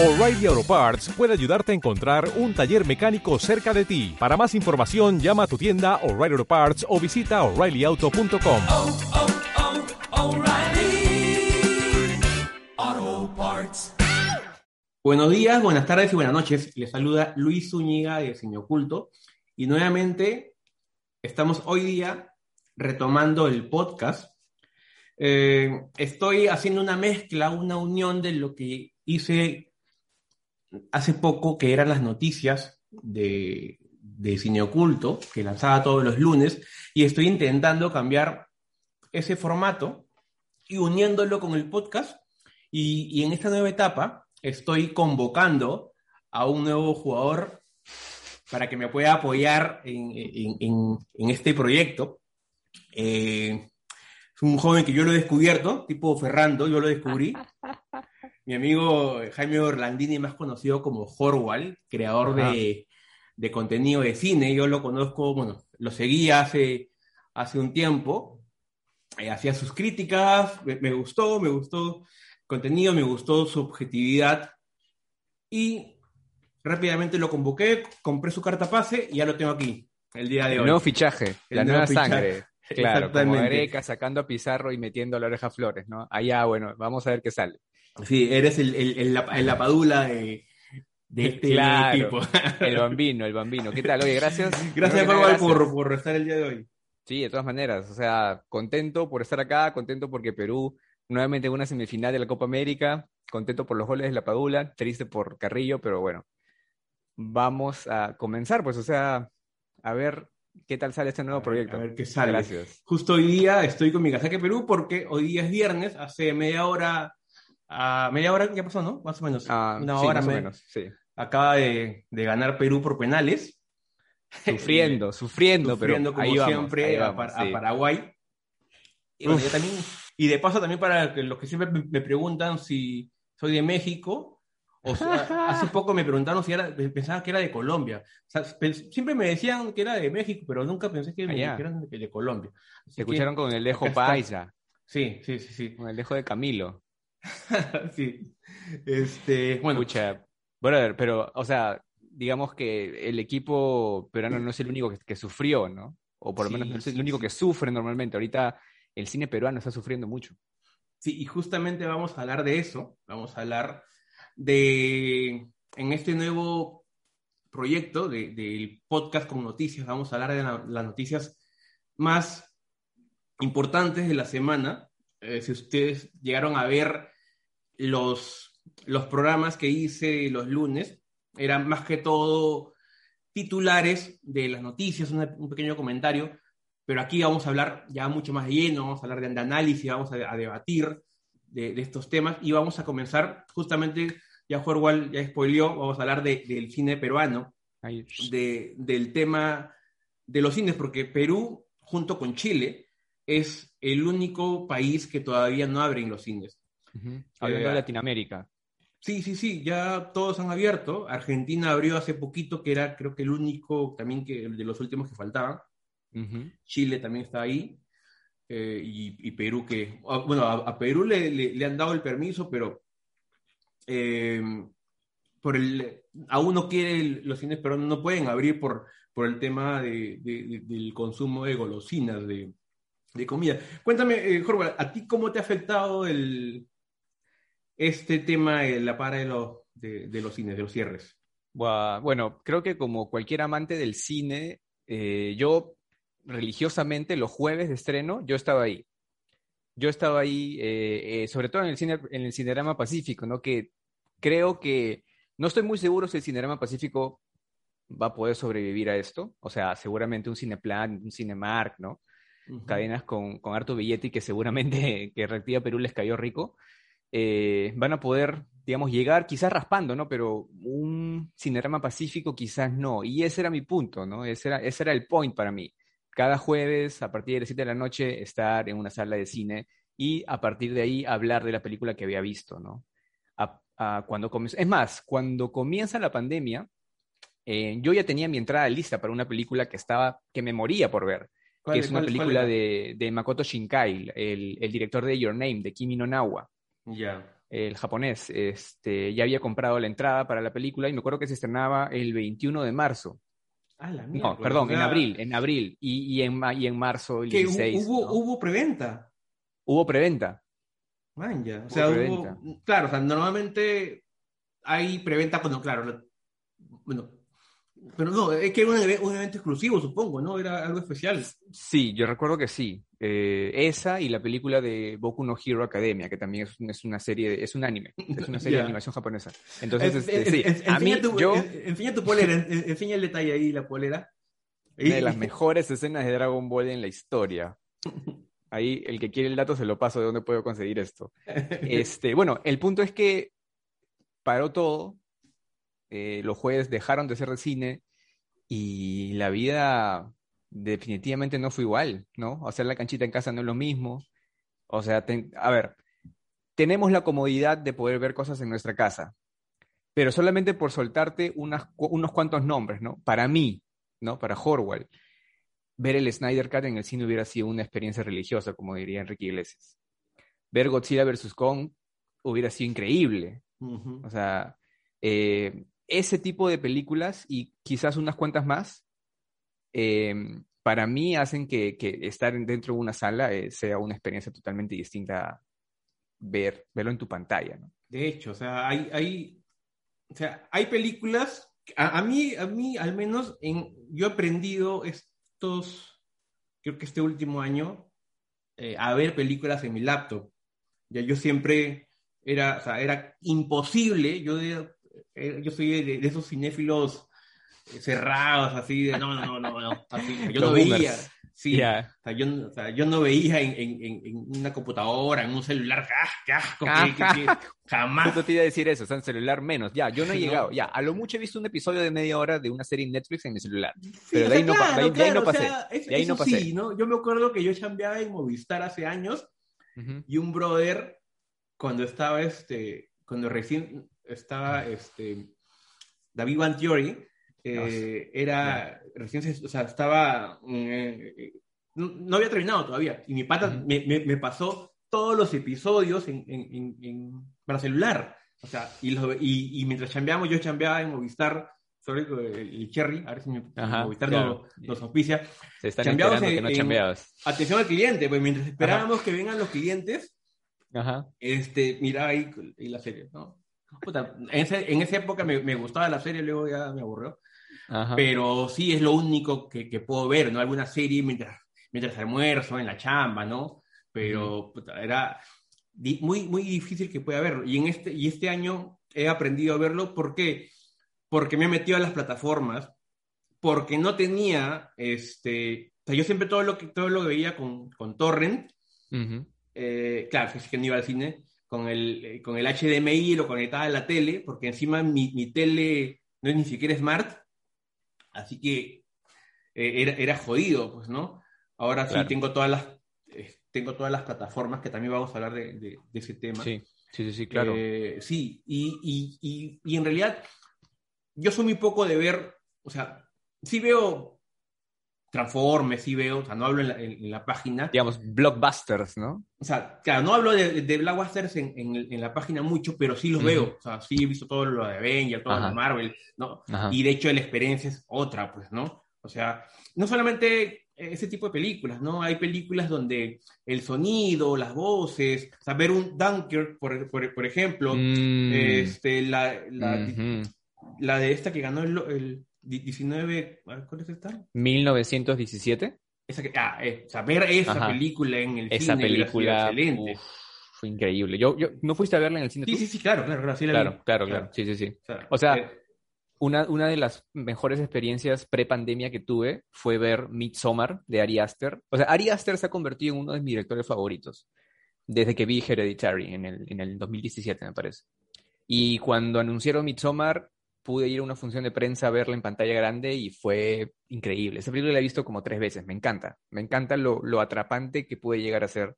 O'Reilly Auto Parts puede ayudarte a encontrar un taller mecánico cerca de ti. Para más información, llama a tu tienda O'Reilly Auto Parts o visita oreillyauto.com. oh, oh, O'Reilly Auto Parts. Buenos días, buenas tardes y buenas noches. Les saluda Luis Zúñiga de Diseño Oculto y nuevamente estamos hoy día retomando el podcast. Eh, estoy haciendo una mezcla, una unión de lo que hice hace poco, que eran las noticias de, Cine Oculto, que lanzaba todos los lunes, y estoy intentando cambiar ese formato y uniéndolo con el podcast. Y, en esta nueva etapa estoy convocando a un nuevo jugador para que me pueda apoyar en este proyecto. Eh, es un joven que yo lo he descubierto, tipo Ferrando, yo lo descubrí. Mi amigo Jaime Orlandini, más conocido como Horwal, creador de, de contenido de cine. Yo lo conozco, bueno, lo seguía hace, hace un tiempo. Eh, hacía sus críticas, me, me gustó, me gustó el contenido, me gustó su objetividad. Y rápidamente lo convoqué, compré su carta pase y ya lo tengo aquí, el día de El hoy. nuevo fichaje, El la nueva fichaje. sangre. Claro, como. Gareca sacando a Pizarro y metiendo a la oreja Flores, ¿no? Allá, bueno, vamos a ver qué sale. Sí, eres el, el, el, el lapadula de, de este Claro. equipo. El bambino, el bambino. ¿Qué tal? Oye, gracias. Gracias, nada, por, por estar el día de hoy. Sí, de todas maneras. O sea, contento por estar acá, contento porque Perú nuevamente en una semifinal de la Copa América, contento por los goles de la Padula, triste por Carrillo, pero bueno, vamos a comenzar, pues, o sea, a ver qué tal sale este nuevo proyecto. A ver qué sale. Gracias. Justo hoy día estoy con mi casaque Perú porque hoy día es viernes, hace media hora, ah, media hora, ¿qué pasó, no? Más o menos. Ah, Una sí, hora más o me- menos, sí. Acaba de, de ganar Perú por penales. Sufriendo, sufriendo, sufriendo pero como ahí vamos, siempre ahí a, vamos, Par- a sí. Paraguay. Y, bueno, yo también- y de paso también para los que siempre me, preguntan si soy de México, o sea, hace poco me preguntaron si era, pensaban que era de Colombia. O sea, pens- siempre me decían que era de México, pero nunca pensé que, me- eran de, de Colombia. Así Se que, escucharon con el dejo paisa, Sí, sí, sí, sí. con el dejo de Camilo. sí. Este, bueno, Escucha, brother, pero, o sea, digamos que el equipo peruano no es el único que, que sufrió, ¿no? O por lo Sí, menos no es el sí, único sí. que sufre normalmente. Ahorita el cine peruano está sufriendo mucho. Sí, y justamente vamos a hablar de eso, vamos a hablar de, en este nuevo proyecto de- del podcast con noticias, vamos a hablar de la- las noticias más importantes de la semana. Eh, si ustedes llegaron a ver los, los programas que hice los lunes, eran más que todo titulares de las noticias, una- un pequeño comentario, pero aquí vamos a hablar ya mucho más de lleno, vamos a hablar de, de análisis, vamos a, a debatir de, de estos temas y vamos a comenzar justamente, ya Jorwal ya spoileó, vamos a hablar de- del cine peruano, del tema de los cines, porque Perú, junto con Chile, es el único país que todavía no abren los cines. ujú. Hablando Eh, de Latinoamérica. Sí, sí, sí, ya todos han abierto. Argentina abrió hace poquito, que era creo que el único también que de los últimos que faltaban. Chile también está ahí. eh, y, y Perú que, ah, bueno, a, a Perú le, le- le han dado el permiso, pero eh, por el, aún no quiere el- los cines peruanos, no pueden abrir por, por el tema de- de- de- del consumo de golosinas, de, de comida. Cuéntame, eh, Jorge, ¿a ti cómo te ha afectado el, este tema de la de los, de, los cines, de los cierres? Bueno, creo que como cualquier amante del cine, eh, yo religiosamente los jueves de estreno, yo estaba ahí. Yo estaba ahí, eh, sobre todo en el cine, en el Cinerama Pacífico, ¿no? Que creo que no estoy muy seguro si el Cinerama Pacífico va a poder sobrevivir a esto. O sea, seguramente un Cineplan, un Cinemark, ¿no? Cadenas con, con harto billete y que seguramente que Reactiva Perú les cayó rico, eh, van a poder, digamos, llegar quizás raspando, ¿no? Pero un Cinerama Pacífico quizás no. Y ese era mi punto, ¿no? Ese era, ese era el point para mí. Cada jueves, a partir de las 7 de la noche, estar en una sala de cine y a partir de ahí hablar de la película que había visto, ¿no? A- cuando es más, cuando comienza la pandemia, eh, yo ya tenía mi entrada lista para una película que estaba, que me moría por ver, ¿Cuál- que es una película de, de Makoto Shinkai, el, el director de Your Name, de Kimi no Nawa. Ya. el japonés, este, ya había comprado la entrada para la película y me acuerdo que se estrenaba el 21 de marzo. Ah, la No, mierda, perdón, o en abril, en abril. Y, y, en, y en marzo el Que hu- 16. hubo, ¿no? hubo preventa. Hubo preventa. Man, ya. O Hubo sea, preventa. hubo, claro, o sea, normalmente hay preventa cuando, claro, la- bueno, pero no, es que era un, eve- un evento exclusivo, supongo, ¿no? Era algo especial. Sí, yo recuerdo que sí. Eh, esa y la película de Boku no Hero Academia, que también es, es una serie, de- es un anime, es una serie de animación japonesa. Entonces, En- este, en- sí, en- a mí, tu, yo, en- enseña tu polera, en- en- enseña el detalle ahí, la polera. una de las mejores escenas de Dragon Ball en la historia. Ahí, el que quiere el dato se lo paso de dónde puedo conseguir esto. Este, bueno, el punto es que paró todo, eh, los jueves dejaron de ser de cine y la vida definitivamente no fue igual, ¿no? Hacer la canchita en casa no es lo mismo. O sea, ten- a ver, tenemos la comodidad de poder ver cosas en nuestra casa, pero solamente por soltarte unas unos cuantos nombres, ¿no? Para mí, ¿no? Para Horwell, ver el Snyder Cut en el cine hubiera sido una experiencia religiosa, como diría Enrique Iglesias. Ver Godzilla vs. Kong hubiera sido increíble. O sea, eh, ese tipo de películas y quizás unas cuantas más, eh, para mí hacen que, estar dentro de una sala eh, sea una experiencia totalmente distinta a ver, verlo en tu pantalla. De hecho, o sea, hay, hay, o sea, hay películas, a, mí, a mí al menos, en, yo he aprendido estos, creo que este último año, eh, a ver películas en mi laptop. Ya yo siempre era, era imposible, yo, eh, yo soy de, de esos cinéfilos eh, cerrados, así de, no, no, no, no, así, yo no veía, sí, Ya. o sea, yo, o sea, yo no veía en, en, en- una computadora, en un celular, ¡ah, qué asco! jamás. Justo te iba a decir eso, o sea, en celular menos. Ya, yo no he llegado. Ya, a lo mucho he visto un episodio de media hora de una serie en Netflix en mi celular. Sí, Pero de ahí no de ahí- de ahí no o pasé. sea, es- De ahí no pasé. sí, ¿no? Yo me acuerdo que yo chambeaba en Movistar hace años Ujú. y un brother, cuando estaba, este, cuando recién estaba, este, David Van Theory, eh, era, recién, se- o sea, estaba, eh, no, no había terminado todavía, y mi pata Ujú. me, me- me pasó todos los episodios en, en, en- en- para celular, o sea, y, los- y, y mientras chambeamos, yo chambeaba en Movistar, sobre el, el Cherry, a ver si mi- Ajá, Movistar claro. nos, nos auspicia, Se están enterando que no chambeabas. Atención al cliente, pues mientras esperábamos que vengan los clientes, Ajá. este, miraba ahí, ahí la serie, ¿no? Puta, en, ese- en esa época me, me gustaba la serie, luego ya me aburrió. Ajá. Pero sí es lo único que, que puedo ver, ¿no? Alguna serie mientras, mientras almuerzo, en la chamba, ¿no? Pero puta, era di- muy, muy difícil que pueda verlo. Y, en este, y este año he aprendido a verlo, ¿por qué? Porque me he metido a las plataformas, porque no tenía, este, o sea, yo siempre todo lo que, todo lo que veía con, con Torrent, Ujú. eh, claro, es que no iba al cine, con el, eh, con el HDMI lo conectaba a la tele, porque encima mi, mi tele no es ni siquiera smart, así que eh, era, era jodido, pues, ¿no? Ahora sí tengo todas las, eh, tengo todas las plataformas, que también vamos a hablar de, de- de ese tema. Sí, sí, sí, sí, claro. Eh, sí, y, y- y- y en realidad yo soy muy poco de ver, o sea, sí veo Transformers, sí veo, o sea, no hablo en la, en- en la página, Digamos, blockbusters, ¿no? o sea, claro, no hablo de, de Blockbusters en, en, la página mucho, pero sí los Ujú. veo. O sea, sí he visto todo lo de Avengers, todo lo Ajá. de Marvel, ¿no? Ajá. Y de hecho la experiencia es otra, pues, ¿no? O sea, no solamente ese tipo de películas, ¿no? Hay películas donde el sonido, las voces, o sea, ver un Dunkirk, por, por, por ejemplo, Mm, este, la, la, ujú. la de esta que ganó el, el 19, a ver, ¿cuál es esta? 1917. Esa que, ah, eh, o sea, ver esa Ajá. película en el Esa cine película excelente. uf, fue increíble. Yo, yo, ¿No fuiste a verla en el cine Sí, tú? sí, sí, claro, claro, claro, sí la Claro, vi. claro, claro. Sí, sí, sí. O sea, O sea, eh, Una, una de las mejores experiencias pre-pandemia que tuve fue ver Midsommar de Ari Aster. O sea, Ari Aster se ha convertido en uno de mis directores favoritos desde que vi Hereditary en el, en el 2017, me parece. Y cuando anunciaron Midsommar, pude ir a una función de prensa a verla en pantalla grande y fue increíble. Esa película la he visto como tres veces, me encanta. Me encanta lo, lo atrapante que puede llegar a ser,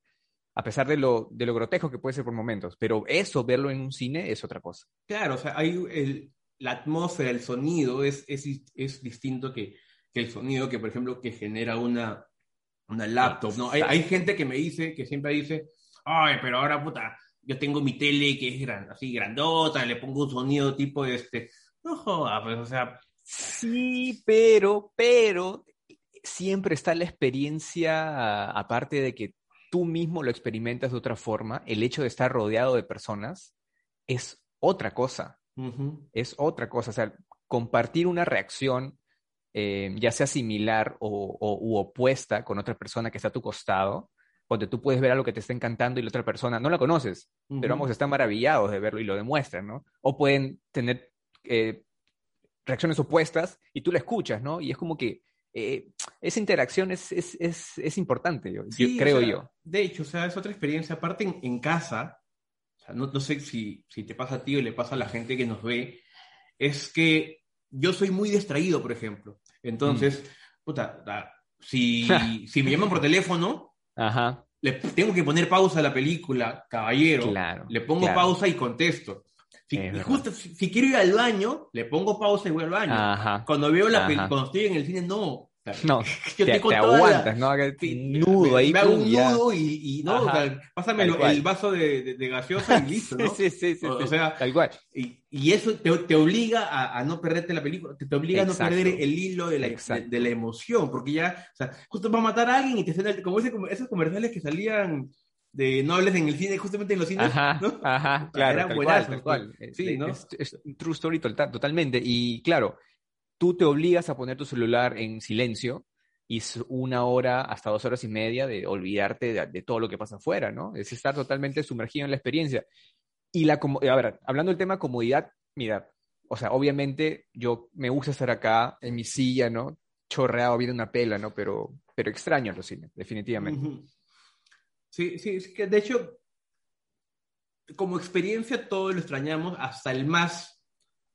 a pesar de lo, de lo grotesco que puede ser por momentos. Pero eso, verlo en un cine, es otra cosa. claro, o sea, hay el, la atmósfera, el sonido es, es, es distinto que, que el sonido que, por ejemplo, que genera una, una laptop, ¿no? Hay, hay gente que me dice, que siempre dice, ay, pero ahora, puta, yo tengo mi tele que es gran, así grandota, le pongo un sonido tipo este, no joda, pues, o sea, Sí, pero, pero siempre está la experiencia, aparte de que tú mismo lo experimentas de otra forma, el hecho de estar rodeado de personas es otra cosa, es otra cosa. O sea, compartir una reacción, eh, ya sea similar o, o- u opuesta con otra persona que está a tu costado, donde tú puedes ver algo que te está encantando y la otra persona no la conoces, pero ambos están maravillados de verlo y lo demuestran, ¿no? O pueden tener eh, reacciones opuestas y tú la escuchas, ¿no? Y es como que eh, esa interacción es, es, es, es importante, yo, o creo sea, yo. De hecho, o sea, es otra experiencia. Aparte, en, en casa, o sea, no, no sé si, si te pasa a ti o le pasa a la gente que nos ve, es que yo soy muy distraído, por ejemplo. Entonces, Mm. puta, da- si, si me llaman por teléfono, Ajá, le tengo que poner pausa a la película, caballero. claro. Le pongo claro. pausa y contesto. Si, y justo si, si quiero ir al baño, le pongo pausa y voy al baño. Ajá. Cuando veo la cuando estoy en el cine, no. No, yo te, te toda la- aguantas, ¿no? Nudo ahí. me hago un nudo y, y no, o sea, pásame el vaso de, de- de gaseosa y listo, ¿no? Sí, sí, sí, O- sí, o sea, tal cual. Y, y eso te, te obliga a, a no perderte la película, te, te obliga Exacto. a no perder el hilo de la, de, de la emoción, porque ya, o sea, justo va a matar a alguien y te el- como ese, como esos comerciales que salían de no hables en el cine, justamente en los cines, Ajá, ¿no? ajá, claro, tal buenazos, cual, tal cual. Eh, Sí, ¿no? Es, es un true story total- totalmente. Y claro, tú te obligas a poner tu celular en silencio y es una hora hasta dos horas y media de olvidarte de, de todo lo que pasa afuera, ¿no? Es estar totalmente sumergido en la experiencia. Y la, a ver, hablando del tema comodidad, mira, o sea, obviamente yo me gusta estar acá en mi silla, ¿no? Chorreado viendo una pela, ¿no? Pero, pero extraño los cines, definitivamente. Sí, sí, es que de hecho, como experiencia todo lo extrañamos, hasta el más,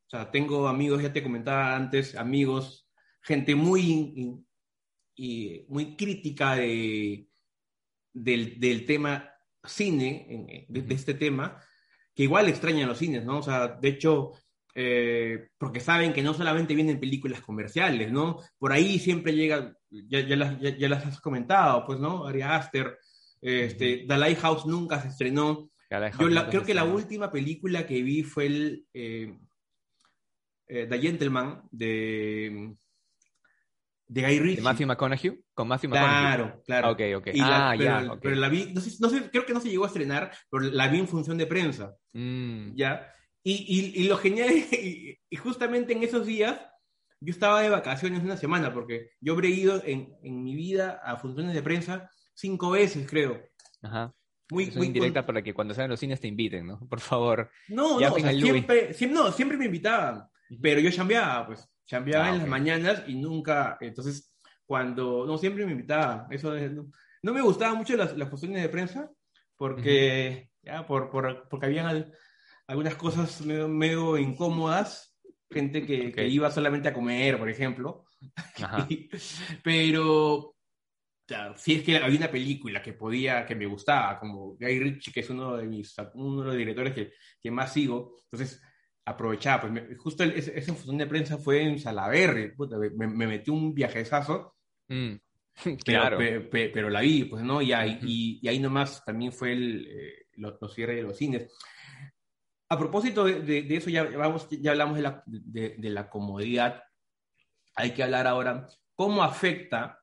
o sea, tengo amigos, ya te comentaba antes, amigos, gente muy, in- y muy crítica de, del, del tema cine, de, de este tema, que igual extrañan los cines, ¿no? O sea, de hecho, eh, porque saben que no solamente vienen películas comerciales, ¿no? Por ahí siempre llega, ya, ya, las, ya, ya las has comentado, pues, ¿no? Ari Aster, este, The Lighthouse nunca se estrenó. Yo la- creo que la última película que vi fue el eh, eh, The Gentleman de, de Guy Ritchie. ¿De Matthew McConaughey? ¿Con Matthew McConaughey? Claro, claro. Ah, ok, ok. Y la- ah, pero, ya, pero la vi, no sé, no sé, creo que no se llegó a estrenar, pero la vi en función de prensa, Mm, ¿ya? Y, y, y lo genial, es- y, y justamente en esos días, yo estaba de vacaciones una semana, porque yo habré ido en, en mi vida a funciones de prensa cinco veces, creo. Ajá. Muy, muy indirecta para que cuando salgan los cines te inviten, ¿no? Por favor. No, no, o sea, siempre, siempre, no, siempre me invitaban, pero yo chambeaba, pues, chambeaba Ah, en ok. las mañanas y nunca, entonces, cuando, no, siempre me invitaban, eso es- no, no me gustaban mucho las, las funciones de prensa, porque, ya, por, por, porque habían al- algunas cosas medio, medio incómodas, gente que, que Ok. iba solamente a comer, por ejemplo, Ajá. pero si es que había una película que podía, que me gustaba, como Guy Ritchie, que es uno de mis, uno de los directores que, que más sigo, entonces aprovechaba, pues me- justo el- ese- esa función de prensa fue en Salaberry, puta, me, me metí un viajezazo, Mm, pero, Claro. pe- pe- pero la vi, pues, ¿no? Y ahí, y, y ahí nomás también fue el, eh, los, los cierres de los cines. A propósito de, de- de eso, ya, vamos, ya hablamos de la, de, de la comodidad. Hay que hablar ahora cómo afecta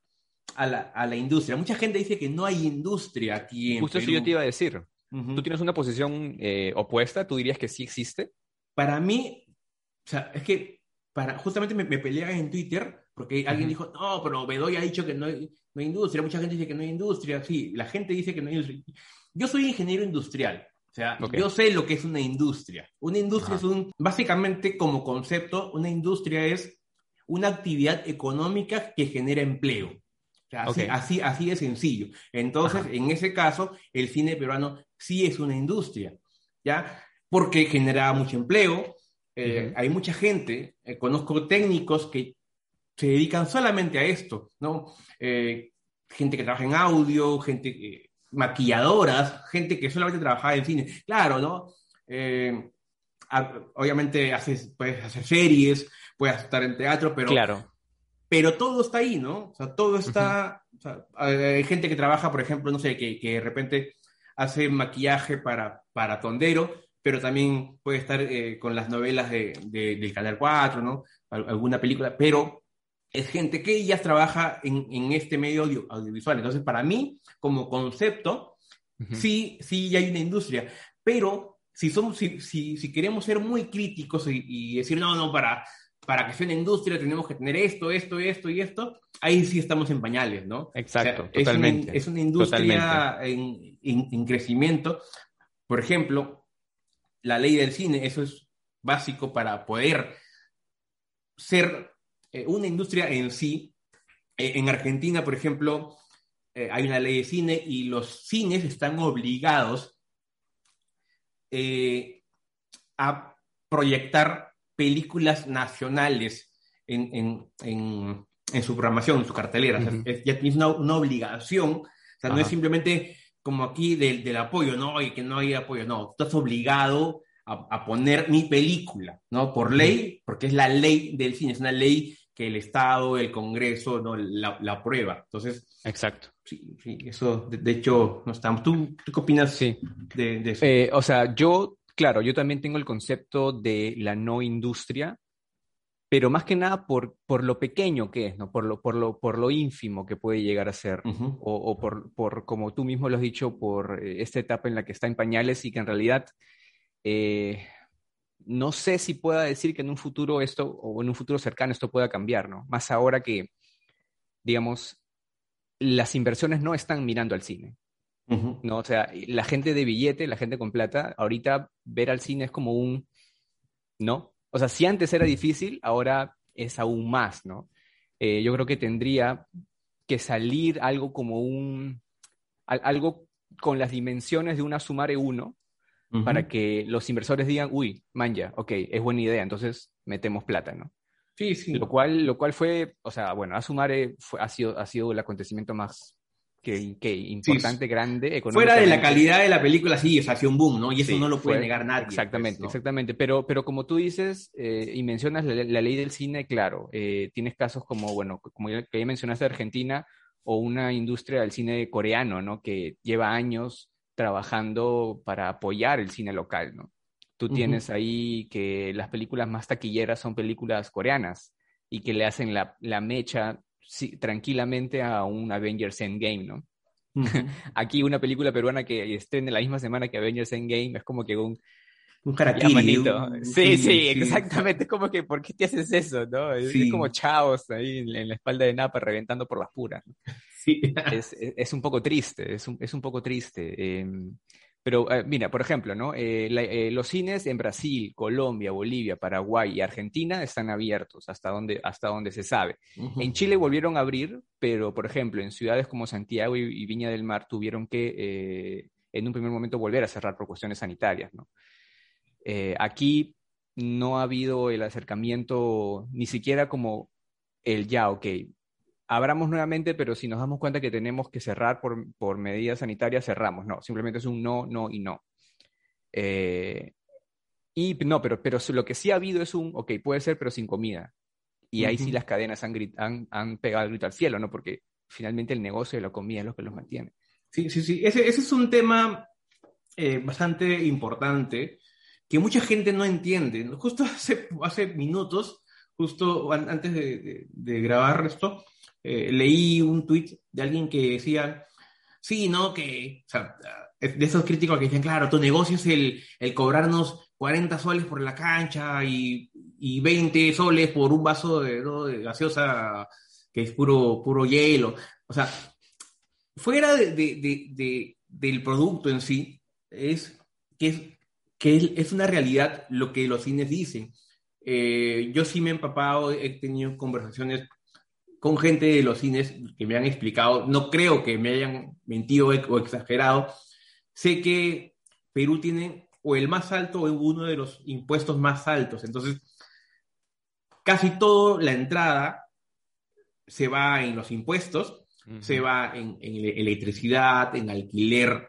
a la, a la industria. Mucha gente dice que no hay industria aquí en Justo eso yo te iba a decir. ¿Tú tienes una posición eh, opuesta? ¿Tú dirías que sí existe? Para mí, o sea, es que para, justamente me, me pelean en Twitter porque alguien dijo, no, pero Bedoya ha dicho que no hay, no hay industria. Mucha gente dice que no hay industria. Sí, la gente dice que no hay industria. Yo soy ingeniero industrial. O sea, yo sé lo que es una industria. Una industria Ajá. es un, básicamente como concepto, una industria es una actividad económica que genera empleo. Así, así, así de sencillo. Entonces, Ajá. en ese caso, el cine peruano sí es una industria, ¿ya? Porque genera mucho empleo, eh, hay mucha gente, eh, conozco técnicos que se dedican solamente a esto, ¿no? Eh, gente que trabaja en audio, gente maquilladoras, gente que solamente trabajaba en cine. Claro, ¿no? A- obviamente haces, puedes hacer series, puedes estar en teatro, pero, Claro. Pero todo está ahí, ¿no? O sea, todo está... o sea, hay gente que trabaja, por ejemplo, no sé, que, que de repente hace maquillaje para, para Tondero, pero también puede estar eh, con las novelas de, de- del Canal 4, ¿no? Al- alguna película, pero es gente que ya trabaja en, en este medio audio- audiovisual. Entonces, para mí, como concepto, Ujú. sí, sí ya hay una industria, pero si, somos, si, si, si queremos ser muy críticos y, y decir, no, no, para, para que sea una industria tenemos que tener esto, esto, esto y esto, ahí sí estamos en pañales, ¿no? Exacto, O sea, es una- totalmente. Es una, industria en, en- en crecimiento. Por ejemplo, la ley del cine, eso es básico para poder ser eh, una industria en sí. Eh, en Argentina, por ejemplo, eh, hay una ley de cine y los cines están obligados a proyectar películas nacionales en, en- en- en su programación, en su cartelera. O sea, es- ya tienes una, una obligación. O sea, no Ajá. es simplemente como aquí del, del apoyo, no, y que no hay apoyo, no. Estás obligado a, a poner mi película, ¿no? Por ley, porque es la ley del cine, es una ley que el Estado, el Congreso, ¿no? la, la aprueba. Entonces, Exacto. sí, sí, eso, de, de hecho, no estamos. ¿Tú, tú qué opinas Sí. de, de eso? Eh, o sea, yo, claro, yo también tengo el concepto de la no industria, pero más que nada por, por lo pequeño que es, ¿no? Por lo, por lo, por lo ínfimo que puede llegar a ser. O por, por, como tú mismo lo has dicho, por eh, esta etapa en la que está en pañales y que en realidad eh, no sé si pueda decir que en un futuro esto, o en un futuro cercano esto pueda cambiar, ¿no? Más ahora que, digamos, las inversiones no están mirando al cine, ¿no? O sea, la gente de billete, la gente con plata, ahorita ver al cine es como un, ¿no? O sea, si antes era difícil, ahora es aún más, ¿no? Eh, yo creo que tendría que salir algo como un, al- algo con las dimensiones de una sumare 1 Ujú. para que los inversores digan, uy, man ya, ok, es buena idea, entonces metemos plata, ¿no? Sí, sí. Lo cual, lo cual fue, o sea, bueno, Asumare fue, ha, sido, ha sido el acontecimiento más que, que importante, grande, Fuera de la calidad de la película, sí, o sea, ha sido un boom, ¿no? Y eso Sí, no lo puede fue- negar nadie. Exactamente, pues, ¿no? exactamente. Pero, pero como tú dices eh, y mencionas la, la ley del cine, claro, eh, tienes casos como, bueno, como ya, que ya mencionaste Argentina o una industria del cine coreano, ¿no? Que lleva años trabajando para apoyar el cine local, ¿no? Tú tienes ahí que las películas más taquilleras son películas coreanas y que le hacen la, la mecha sí, tranquilamente a un Avengers Endgame, ¿no? Aquí una película peruana que estrene la misma semana que Avengers Endgame es como que un, Un harakiri, un- Sí, sí, exactamente. Es como que, ¿por qué te haces eso, no? Es, Sí. es como chavos ahí en, en la espalda de Napa reventando por las puras. Sí. Es, es, es un poco triste, es un, es un poco triste. eh, pero eh, mira, por ejemplo, ¿no? Eh, la- eh, los cines en Brasil, Colombia, Bolivia, Paraguay y Argentina están abiertos hasta donde, hasta donde se sabe. En Chile volvieron a abrir, pero por ejemplo, en ciudades como Santiago y, y Viña del Mar tuvieron que eh, en un primer momento volver a cerrar por cuestiones sanitarias, ¿no? Eh, aquí no ha habido el acercamiento, ni siquiera como el ya, ok, abramos nuevamente, pero si nos damos cuenta que tenemos que cerrar por, por medidas sanitarias, cerramos. No, simplemente es un no, no y no. Eh, y no, pero, pero lo que sí ha habido es un, ok, puede ser, pero sin comida. Y ahí sí las cadenas han, han, han pegado el grito al cielo, ¿no? Porque finalmente el negocio de la comida es lo que los mantiene. Sí, sí, sí. Ese, ese es un tema eh, bastante importante que mucha gente no entiende. Justo hace, hace minutos, justo an- antes de, de- de grabar esto, eh, leí un tuit de alguien que decía, sí, ¿no? Que, de esos críticos que dicen, claro, tu negocio es el, cobrarnos 40 soles por la cancha y, y 20 soles por un vaso de, gaseosa que es puro, puro hielo. O sea, fuera de, de- de- de- del producto en sí, es que, es una realidad lo que los cines dicen. Eh, yo sí me he empapado, he tenido conversaciones con gente de los cines que me han explicado, no creo que me hayan mentido o exagerado. Sé que Perú tiene o el más alto o uno de los impuestos más altos, entonces casi toda la entrada se va en los impuestos se va en, en ele- electricidad, en alquiler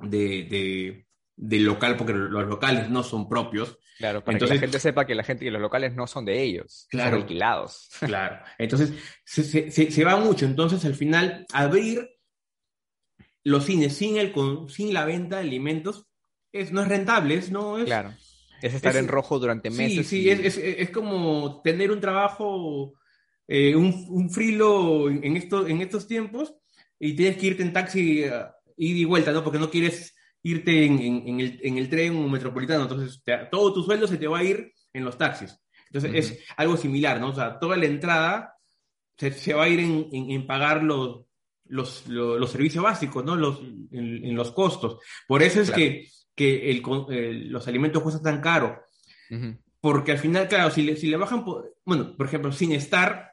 de, de- del local, porque los locales no son propios. Claro, para Entonces- que la gente sepa que la gente y los locales no son de ellos, Claro. son alquilados. Claro. Entonces, se, se- se- se va mucho. Entonces, al final, abrir los cines sin, el, con- sin la venta de alimentos es, no es rentable, es, no es... Claro. Es estar Es- en rojo durante Sí, meses. sí, y- es, es, es como tener un trabajo, eh, un, un frilo en, en estos, en estos tiempos y tienes que irte en taxi eh, ida y vuelta, ¿no? Porque no quieres irte en, en- en el, en el tren metropolitano, entonces te- todo tu sueldo se te va a ir en los taxis. Entonces es algo similar, ¿no? O sea, toda la entrada se, se va a ir en, pagar los, los, los, los servicios básicos, ¿no? Los, en, los costos. Por eso es Claro. que, que el los alimentos cuestan tan caro. Porque al final, claro, si le, si le bajan, por- bueno, por ejemplo, sin estar,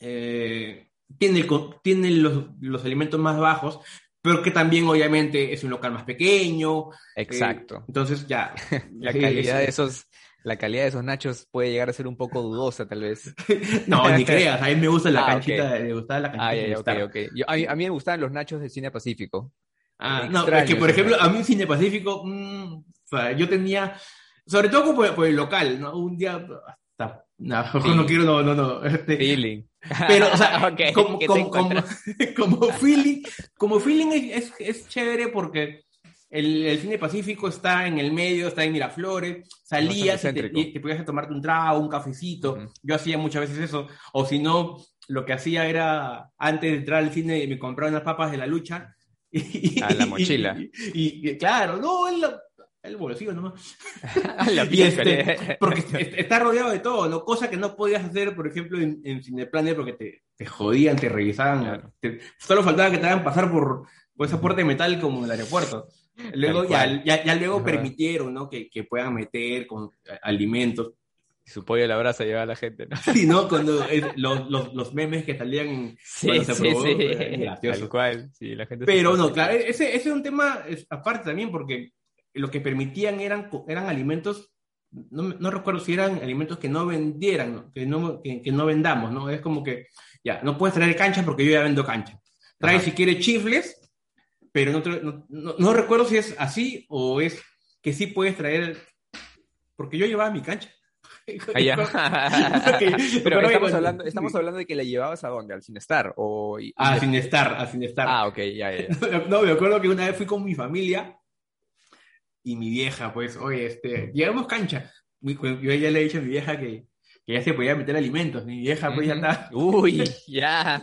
eh, tiene, tiene los, los alimentos más bajos, pero que también obviamente es un local más pequeño. eh, Exacto. entonces ya. La sí, calidad sí. de esos, la calidad de esos nachos puede llegar a ser un poco dudosa, tal vez. No, ni creas, a mí me gusta la Ah, canchita, ok. me gustaba la canchita Ah, ya, sin ya, ok, estar. ok. Yo- a, mí, a mí me gustaban los nachos del cine Pacífico. Ah, no, es que por ejemplo, a mí Cine Pacífico, mm, o sea, yo tenía, sobre todo por, por el local, ¿no? Un día, hasta, no, Sí. no quiero, no, no, no. este, Feeling. Pero, o sea, Ok, como, ¿qué te como, como, como feeling, como feeling es, es, chévere porque el, el cine pacífico está en el medio, está en Miraflores, salías y te, y te podías tomarte un trago, un cafecito. Yo hacía muchas veces eso. O si no, lo que hacía era, antes de entrar al cine, me compraba unas papas de la lucha. Y, Ah, la mochila. Y, y- claro, no, el, el bolsillo nomás. la piel, este, porque est- está rodeado de todo, ¿no? Cosa que no podías hacer, por ejemplo, en, en Cineplanet porque te, te jodían, te revisaban. Claro. te- solo faltaba que te hagan pasar por, por esa puerta de metal como en el aeropuerto. Luego ya, ya, ya luego Ajá. permitieron, ¿no? Que, que puedan meter con eh, alimentos. Su pollo a la brasa llevaba a la gente, ¿no? Sí, ¿no? Cuando eh, los, los, los memes que salían Sí, cuando se sí, probó, sí. eh. Tal cual. Sí, la gente Pero no, claro, ese, ese es un tema aparte también, porque lo que permitían eran, eran alimentos, no, no recuerdo si eran alimentos que no vendieran, ¿no? Que, no, que, que no vendamos, ¿no? Es como que, ya, no puedes traer cancha porque yo ya vendo cancha. Trae Ajá. si quieres chifles, pero no, no, recuerdo si es así o es que sí puedes traer, porque yo llevaba mi cancha. Ah. Porque- Pero porque estamos hablando, estamos hablando de que la llevabas a dónde, al Cinestar o Ah, y- sin estar, a sin estar. Ah, ok, ya. ya. No, me acuerdo que una vez fui con mi familia y mi vieja, pues, oye, este, llegamos cancha. Yo ya le he dicho a mi vieja que, que ya se podía meter alimentos. Mi vieja, pues, ya está. Uy, ya.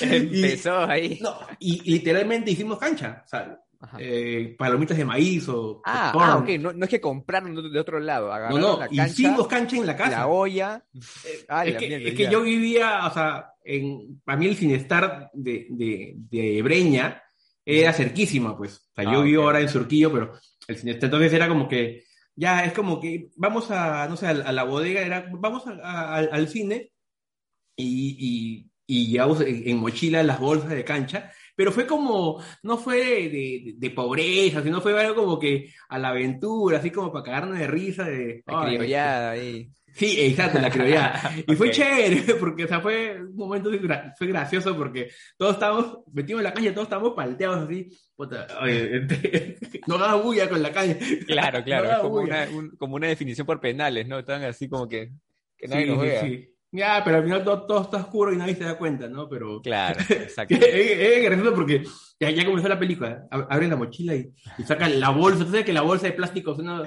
Empezó ahí. No, y, y literalmente hicimos cancha. O sea, eh, palomitas de maíz o Ah, ah, ok, no, no es que compraron de otro lado, No, agarraron no, la cancha, hicimos cancha en la casa. la olla. Ah, es la que, mierda, es que yo vivía, o sea, en, para mí el Cinestar de, de, de Breña era cerquísima, pues. O sea, Ah, yo vivo ok. ahora en Surquillo, pero el Cinestar entonces era como que, ya, es como que vamos a, no sé, a, a la bodega, era, vamos a- a- al, al cine y, y, y llevamos en, en mochila las bolsas de cancha, pero fue como, no fue de, de- de pobreza, sino fue algo como que a la aventura, así como para cagarnos de risa, de... La "Ay, criollada ahí. Sí, exacto, la criollada. Y fue chévere, porque o sea, fue un momento fue gracioso porque todos estábamos, metimos en la calle, todos estábamos palteados así. Puta, oye, no hagas bulla con la calle. Claro, claro, No es como una, un- como una definición por penales, ¿no? Están así como que, que nadie Sí, nos vea. sí. Ya, pero al final todo, todo está oscuro y nadie se da cuenta, ¿no? Pero Claro, exacto. es, es gracioso porque ya, ya comenzó la película. Ab- Abren la mochila y, y sacan la bolsa. Tú sabes que la bolsa de plástico suena...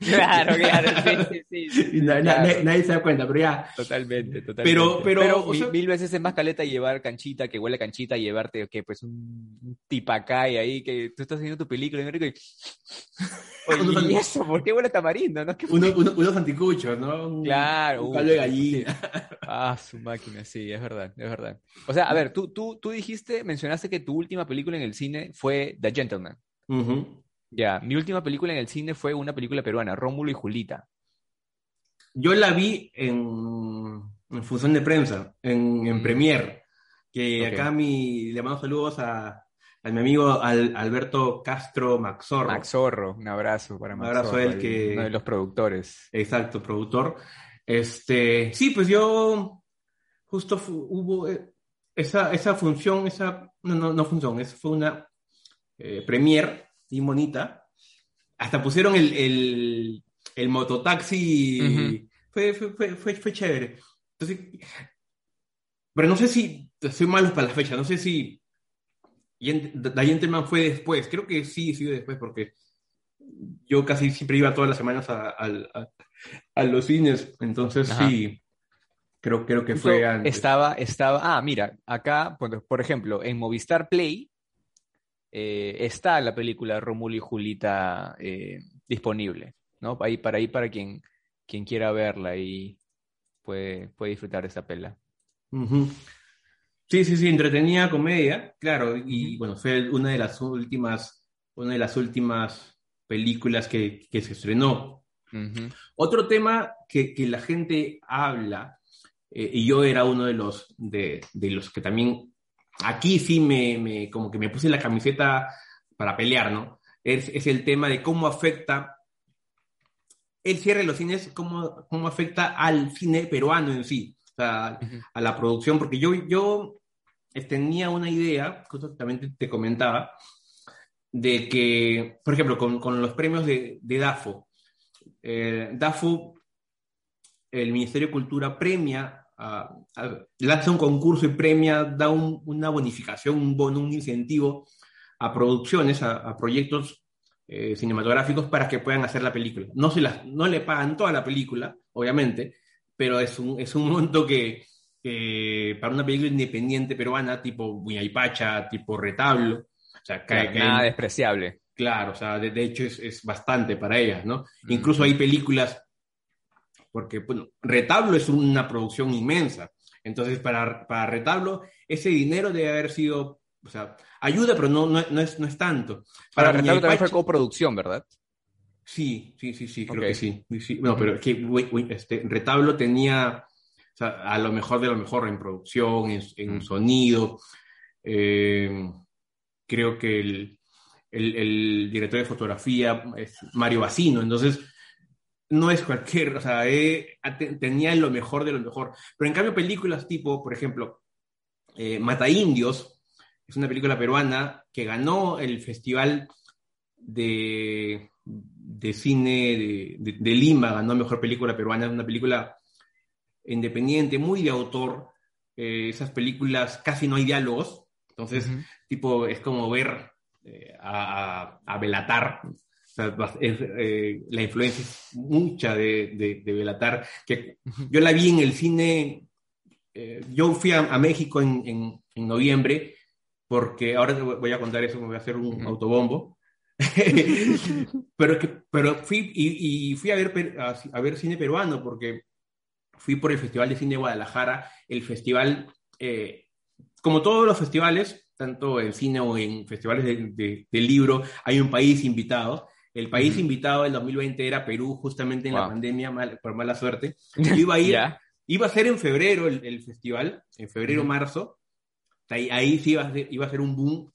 Claro, claro, sí, sí, sí. Y na- na- Claro. nadie, nadie se da cuenta, pero ya. Totalmente, totalmente. Pero- pero, o mil, sea- mil veces es más caleta llevar canchita, que huele a canchita, y llevarte, que pues un, tipacay ahí, que tú estás haciendo tu película, y Enrico, y... Oye, ¿y eso? ¿Por qué huele a tamarindo? ¿No? ¿Qué fue? Uno- uno- unos anticuchos, ¿no? Un- Claro, Un caldo de gallina. Ah, su máquina, sí, es verdad, es verdad. O sea, a ver, tú, tú, tú dijiste, mencionaste que tu última película en el cine fue The Gentleman. Ujú. Ya, mi última película en el cine fue una película peruana, Rómulo y Julita. Yo la vi en, en función de prensa, en, en Mm. Premiere, que Ok. acá mi, le mando saludos a, a mi amigo Al- Alberto Castro Maxorro, Max Zorro, un abrazo para Un Max abrazo a él que- uno de los productores. exacto, productor. Este, sí, pues yo justo hubo eh, esa, esa función, esa, no, no, no función, es, fue una eh, Premiere y bonita. Hasta pusieron el, el, el mototaxi, Ujú. fue, fue, fue, fue, fue chévere. Entonces, pero no sé si soy malo para la fecha, no sé si Gentleman fue después, creo que sí, sí después, porque yo casi siempre iba todas las semanas a, a- a los cines, entonces Ajá. sí, creo, creo que fue antes. Estaba, estaba, ah, mira, acá, por, por ejemplo, en Movistar Play eh, está la película Rómulo y Julita eh, disponible, ¿no? Ahí para ahí para quien, quien quiera verla y puede, puede disfrutar de esta pela. Sí, sí, sí, entretenida comedia, claro, y bueno, fue una de las últimas, una de las últimas películas que, que se estrenó. Otro tema que, que la gente habla, eh, y yo era uno de los, de, de los que también, aquí sí me, me- como que me puse la camiseta para pelear, ¿no? Es, es el tema de cómo afecta el cierre de los cines, cómo, cómo afecta al cine peruano en sí, o sea, Ujú. a la producción, porque yo, yo tenía una idea, justo también te, te comentaba, de que, por ejemplo, con, con los premios de, de DAFO, eh, DAFO, el Ministerio de Cultura premia, a- a- lanza un concurso y premia, da un- una bonificación, un bono, un incentivo a producciones, a, a proyectos eh, cinematográficos para que puedan hacer la película. No, se las, no le pagan toda la película, obviamente, pero es un, es un monto que, que para una película independiente peruana, tipo Pacha, tipo Retablo, o sea, cae, Claro, cae- nada despreciable. Claro, o sea, de, de hecho es, es bastante para ellas, ¿no? Mm. Incluso hay películas, porque, bueno, Retablo es una producción inmensa. Entonces, para, para Retablo, ese dinero debe haber sido, o sea, ayuda, pero no, no, no es, no es tanto. Para Retablo también fue coproducción, ¿verdad? Sí, sí, sí, sí, creo que sí. No, pero es que este, Retablo tenía o sea, a lo mejor de lo mejor en producción, en, en Mm. sonido. Eh, creo que el, el- el director de fotografía es Mario Bacino, entonces no es cualquier, o sea, eh, te- tenía lo mejor de lo mejor. Pero en cambio, películas tipo, por ejemplo, eh, Mata Indios, es una película peruana que ganó el festival de, de cine de, de- de Lima, ganó mejor película peruana, es una película independiente, muy de autor. Eh, esas películas casi no hay diálogos, entonces, tipo, es como ver eh, a, a, a Belatar. Sea, es, eh, la influencia es mucha de, de, de Belatar, que yo la vi en el cine, eh, yo fui a, a México en, en- en noviembre, porque ahora te voy a contar eso, me voy a hacer un Ujú. autobombo. pero, que, pero fui y, y fui a ver, a, a ver cine peruano, porque fui por el Festival de Cine de Guadalajara, el festival, eh, como todos los festivales, tanto en cine o en festivales de, de- de libro, hay un país invitado. El país Ujú. invitado del 2020 era Perú, justamente en la Wow. pandemia, mal- por mala suerte. Yo iba a ir, Ya. iba a ser en febrero el, el festival, en febrero, Ujú. marzo. Ahí, ahí sí iba a, ser, iba a ser un boom,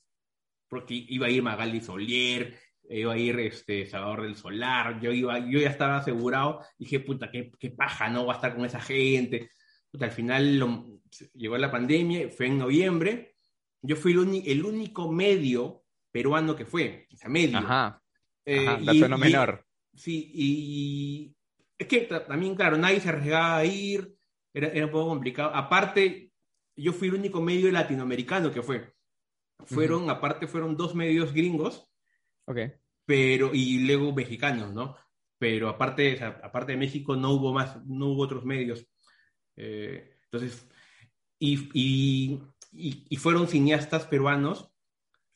porque iba a ir Magali Solier, iba a ir este, Salvador del Solar, yo, iba, yo ya estaba asegurado, dije, puta, qué, qué paja, no voy a estar con esa gente. Puta, al final lo- llegó la pandemia, fue en noviembre, yo fui el, el único medio peruano que fue, o sea, medio. Ajá. Eh, Ajá, y- dato no y- menor. Sí, y es que ta- también, claro, nadie se arriesgaba a ir, era, era un poco complicado. Aparte, yo fui el único medio latinoamericano que fue. Fueron, aparte, fueron dos medios gringos, Ok. pero, y luego mexicanos, ¿no? Pero aparte, o sea, aparte de México no hubo más, no hubo otros medios. Eh, entonces, y, y, y- y fueron cineastas peruanos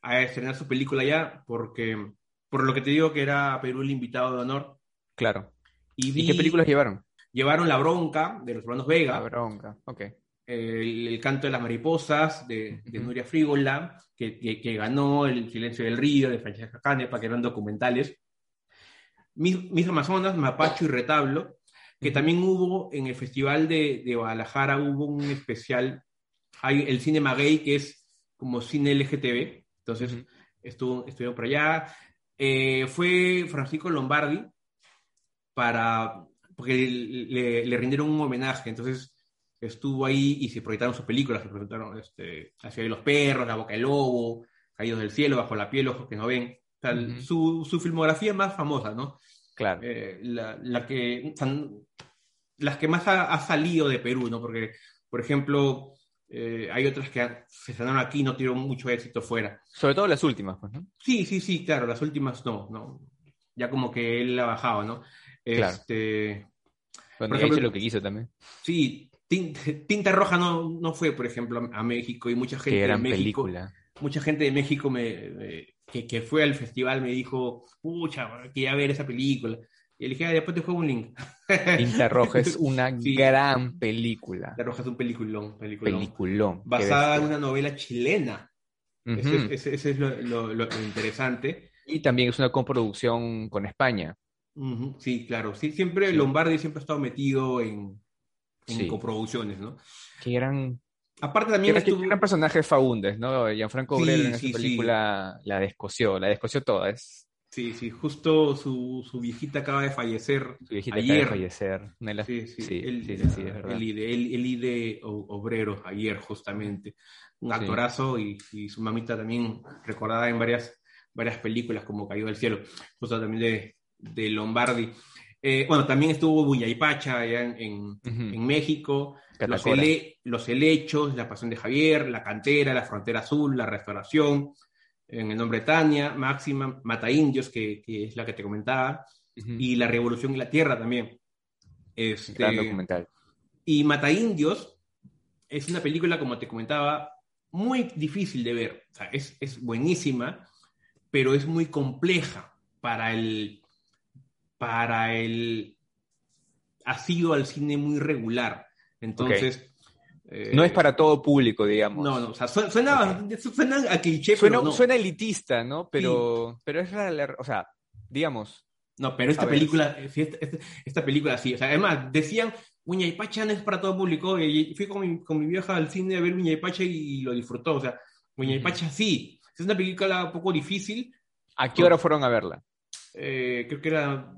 a estrenar su película allá, porque, por lo que te digo que era Perú el invitado de honor. Claro. Y, ¿Y vi- qué películas llevaron? Llevaron La Bronca de los hermanos Vega, La bronca. Ok. el, el Canto de las Mariposas de, de Ujú. Nuria Frígola, que, que- que ganó El Silencio del Río de Francesca Canepa, que eran documentales. Mis, Mis Amazonas, Mapacho y Retablo, que también hubo en el Festival de, de Guadalajara, hubo un especial, hay el cine Maguey, que es como cine LGTB, entonces Ujú. estuvo, estuvieron por allá. Eh, fue Francisco Lombardi para, porque le, le rindieron un homenaje, entonces estuvo ahí y se proyectaron sus películas, se presentaron este, de los perros, La boca del lobo, Caídos del cielo, Bajo la piel, ojos que no ven. O sea, su, su filmografía más famosa, ¿no? Claro. Eh, la, la que, las que más ha, ha salido de Perú, ¿no? Porque, por ejemplo, Eh, hay otras que se estrenaron aquí y no tuvieron mucho éxito fuera. Sobre todo las últimas, pues, ¿no? Sí, sí, sí, claro, las últimas no, no. Ya como que él ha bajado, ¿no? Claro. Este, Bueno, Por ejemplo- lo que quiso también. sí, Tin- Tinta Roja no, no fue, por ejemplo, a, México y mucha gente Qué de gran México, película. mucha gente de México me, me- que, que fue al festival me dijo, pucha, quería ver esa película. Y le dije, "Ah, después te juego un link. Tinta Roja es una Sí. gran película. Tinta Roja es un peliculón, peliculón. Peliculón. basada en una novela chilena. Ujú. Ese, es- lo, lo- lo interesante. Y también es una coproducción con España. Sí, claro. Sí, siempre Lombardi siempre ha estado metido en, en Sí. coproducciones, ¿no? Qué gran, Aparte también estuvo... gran personaje Faúndez, ¿no? Gianfranco Obrero en esa película la descoció, la descoció toda. Es Sí, sí, justo su, su viejita acaba de fallecer su viejita ayer. acaba de fallecer. Las- Sí, sí, sí, el, sí, sí, sí, es verdad. el IDE, el- el IDE obrero ayer justamente. Un actorazo y, y su mamita también recordada en varias, varias películas como Cayó del Cielo, justo también de, de Lombardi. Eh, bueno, también estuvo Buñaypacha allá en, en, Ujú. en México, los, hele- los helechos, La Pasión de Javier, La Cantera, La Frontera Azul, La Restauración, en el nombre de Tania, Máxima, Mata Indios, que, que es la que te comentaba, Ujú. y La Revolución y la Tierra también. Este, Gran documental. y Mata Indios es una película, como te comentaba, muy difícil de ver. O sea, es, es buenísima, pero es muy compleja para el. para el. ha sido al cine muy regular. Entonces. Eh, No es para todo público, digamos. No, no, o sea, suena, suena, suena a cliché, Suena, pero no. suena elitista, ¿no? Pero, pero es la, o sea, digamos, No, pero esta película, sí, esta, esta- esta película sí, o sea, además decían, Uña y Pacha no es para todo público, y fui con mi, con mi vieja al cine a ver Uña y Pacha y, lo disfrutó, o sea, Uña y Ujú. Pacha sí, es una película un poco difícil, ¿a qué hora fueron a verla? eh, creo que era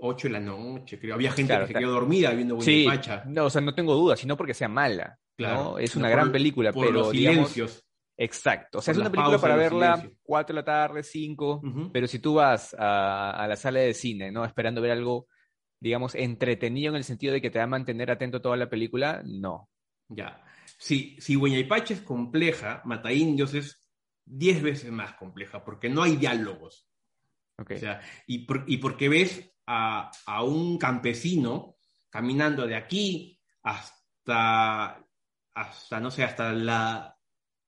8 de la noche, creo, había gente Claro, que se quedó dormida viendo Pacha, no, o sea, no tengo duda, sino porque sea mala. claro, ¿no? Es no una por- gran película, por pero los digamos, silencios, exacto. O sea, por es una película para verla silencios. 4 de la tarde, 5, Ujú. pero si tú vas a, a la sala de cine, ¿no? Esperando ver algo, digamos, entretenido en el sentido de que te va a mantener atento toda la película, no. Ya. Si, si Pacha es compleja, Mata Indios es 10 veces más compleja, porque no hay diálogos. Ok. O sea, y, por- y porque ves a, a un campesino caminando de aquí hasta, hasta no sé, hasta la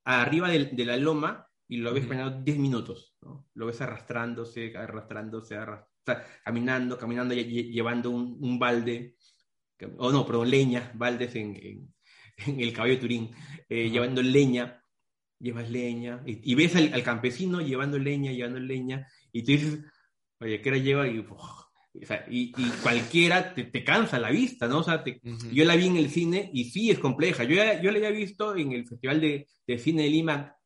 arriba de, la loma y lo ves caminando 10 minutos, ¿no? Lo ves arrastrándose, arrastrándose, arras- o sea, caminando, caminando, lle- lle- llevando un, un balde, o no, perdón, leña, baldes en, en- en el caballo de Turín, eh, llevando leña, llevas leña, y, y ves al, al campesino llevando leña, llevando leña, y tú dices, oye, ¿qué hora lleva? Y, uf, o sea, y, y cualquiera te, te cansa la vista, ¿no? O sea, te- Ujú. yo la vi en el cine y sí es compleja. Yo, ya- yo la había visto en el Festival de, de Cine de Lima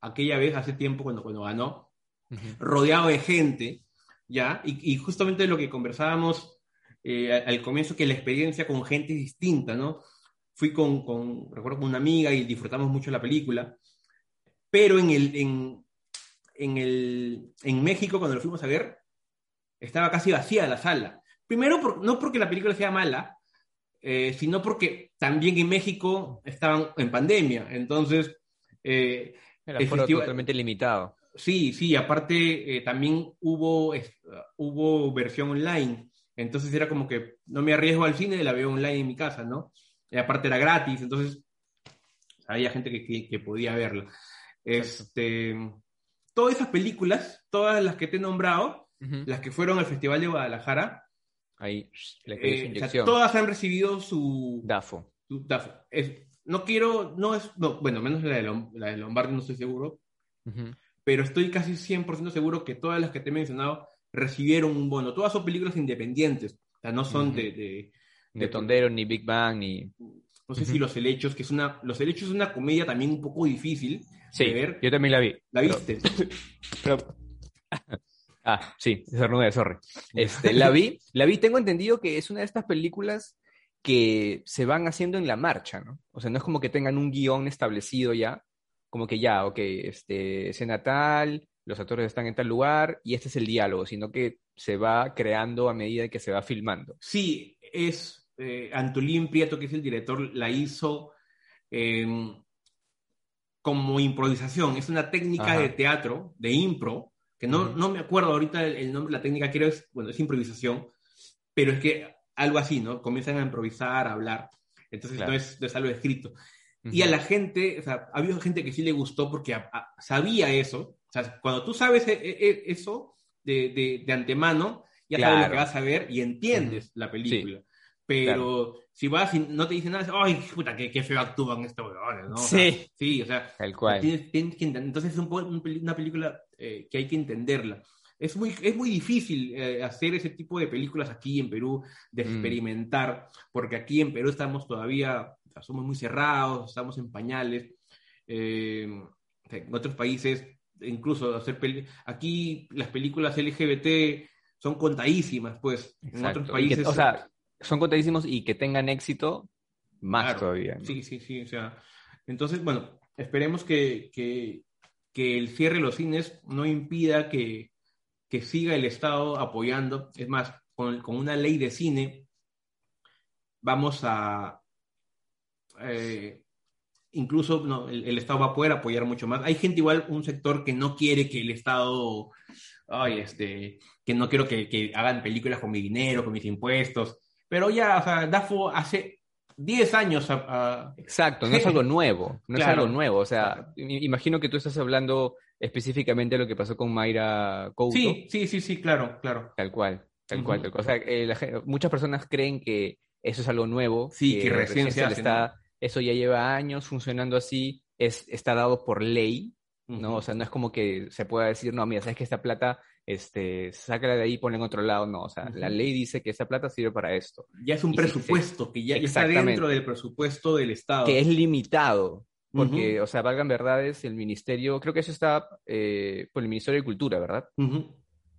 aquella vez, hace tiempo, cuando, cuando ganó, Ujú. rodeado de gente, ¿ya? Y, y justamente lo que conversábamos eh, al, al comienzo, que la experiencia con gente es distinta, ¿no? Fui con, con, recuerdo, con una amiga y disfrutamos mucho la película, pero en, el, en, en, el, en México, cuando lo fuimos a ver, estaba casi vacía la sala. Primero, por- no porque la película sea mala, eh, sino porque también en México estaban en pandemia, entonces... eh, El el festival- totalmente limitado. Sí, sí, aparte eh, también hubo, es- hubo versión online, entonces era como que no me arriesgo al cine, la veo online en mi casa, ¿no? Y aparte era gratis, entonces había gente que, que- que podía verla. Este, todas esas películas, todas las que te he nombrado, Las que fueron al Festival de Guadalajara, Ahí eh, o sea, todas han recibido su, DAFO. su- da- es- no quiero, no es, no, bueno, menos la de, Lom- la de Lombardi no estoy seguro, pero estoy casi 100% seguro que todas las que te he mencionado recibieron un bono. Todas son películas independientes, o sea, no son de, de- Tondero, ni Big Bang, ni... no sé si. Los Helechos, que es una, Los Helechos es una comedia también un poco difícil Sí, de ver. yo también la vi. ¿La pero- viste? pero- Ah, sí, estornudé, sorry. Este, la vi, la vi, tengo entendido que es una de estas películas que se van haciendo en la marcha, ¿no? O sea, no es como que tengan un guion establecido ya, como que ya, ok, este, escena tal, los actores están en tal lugar y este es el diálogo, sino que se va creando a medida que se va filmando. Sí, es eh, Antolín Prieto, que es el director, la hizo eh, como improvisación, es una técnica Ajá. de teatro, de impro, que no, Ujú. no me acuerdo ahorita el, el nombre la técnica, creo es, bueno, es improvisación, pero es que algo así, ¿no? Comienzan a improvisar, a hablar, entonces Claro. no, es, no es algo escrito. Y a la gente, o sea, había gente que sí le gustó porque a- a- sabía eso. O sea, cuando tú sabes e- e- eso de, de- de antemano, ya sabes lo Claro. que vas a ver y entiendes la película. Pero si vas y no te dicen nada, ¡ay, puta, qué, qué feo actúan estos weones! ¿no? O sea, Sí. sí, o sea, Tal cual. tienes, tienes que. Entonces es un una película eh, que hay que entenderla. Es muy, es muy difícil eh, hacer ese tipo de películas aquí en Perú, de Mm. experimentar, porque aquí en Perú estamos todavía, somos muy cerrados, estamos en pañales. Eh, en otros países, incluso hacer peli- aquí las películas LGBT son contadísimas, pues. En Exacto. otros Y que- países. o sea, son contadísimos y que tengan éxito más Claro. todavía. ¿no? Sí, sí, sí. O sea, entonces, bueno, esperemos que, que, que el cierre de los cines no impida que, que siga el Estado apoyando. Es más, con, con una ley de cine vamos a... eh, incluso no, el, el Estado va a poder apoyar mucho más. Hay gente igual, un sector que no quiere que el Estado... Ay, este, que no quiero que, que hagan películas con mi dinero, con mis impuestos. Pero ya, o sea, Dafo hace 10 años a- a, Exacto, no es algo nuevo, no Claro. es algo nuevo. O sea, imagino que tú estás hablando específicamente de lo que pasó con Mayra Couto. Sí, sí, sí, sí, claro, claro. Tal cual, tal Ujú. cual, tal cual. O sea, eh, la muchas personas creen que eso es algo nuevo. Sí, que recién se le hace, está, Eso ya lleva años funcionando así, es, está dado por ley, ¿no? O sea, no es como que se pueda decir, no, mira, sabes que esta plata, este, sácala de ahí ponla en otro lado. No, o sea, la ley dice que esa plata sirve para esto, Ya es un Y presupuesto que ya, ya está dentro del presupuesto del Estado. que es limitado. Porque, o sea, valgan verdades, el ministerio, creo que eso está eh, por el Ministerio de Cultura, ¿verdad?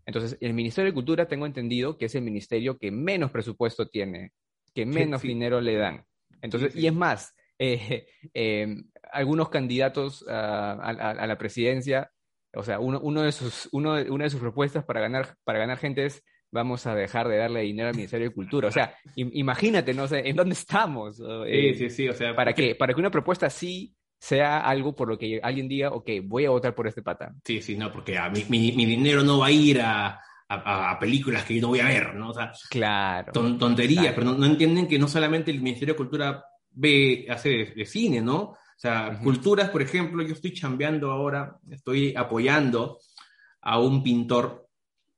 Entonces, el Ministerio de Cultura tengo entendido que es el ministerio que menos presupuesto tiene, que menos sí. dinero le dan. Entonces, Sí, y es más, eh, eh, algunos candidatos a, a- a la presidencia, o sea, uno, uno de sus, uno de- una de sus propuestas para ganar, para ganar gente es vamos a dejar de darle dinero al Ministerio de Cultura. O sea, im- imagínate, no sé, ¿en dónde estamos? O, eh, Sí, sí, sí, o sea, ¿Para qué? Para que una propuesta así sea algo por lo que alguien diga, ok, voy a votar por este pata. Sí, sí, no, porque a mi, mi, mi dinero no va a ir a, a- a películas que yo no voy a ver, ¿no? O sea, Claro. ton- tontería, Exacto. pero no, no entienden que no solamente el Ministerio de Cultura ve, hace de, de cine, ¿no? O sea, culturas, por ejemplo, yo estoy chambeando ahora, estoy apoyando a un pintor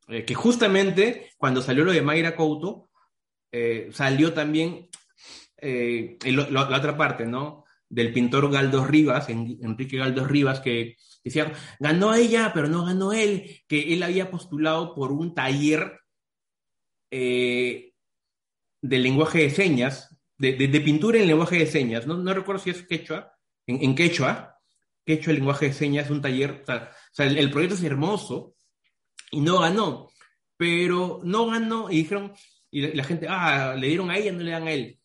eh, que justamente cuando salió lo de Mayra Couto, eh, salió también eh, lo- la otra parte, ¿no? Del pintor Galdos Rivas, En- Enrique Galdos Rivas, que decía, ganó ella, pero no ganó él, que él había postulado por un taller de lenguaje de señas, de, de- de pintura en lenguaje de señas, no, no recuerdo si es quechua, en, en quechua, quechua, el lenguaje de señas, un taller, o sea, o sea, el, el proyecto es hermoso y no ganó, pero no ganó y dijeron, y la, la gente, ah, le dieron a ella, no le dan a él.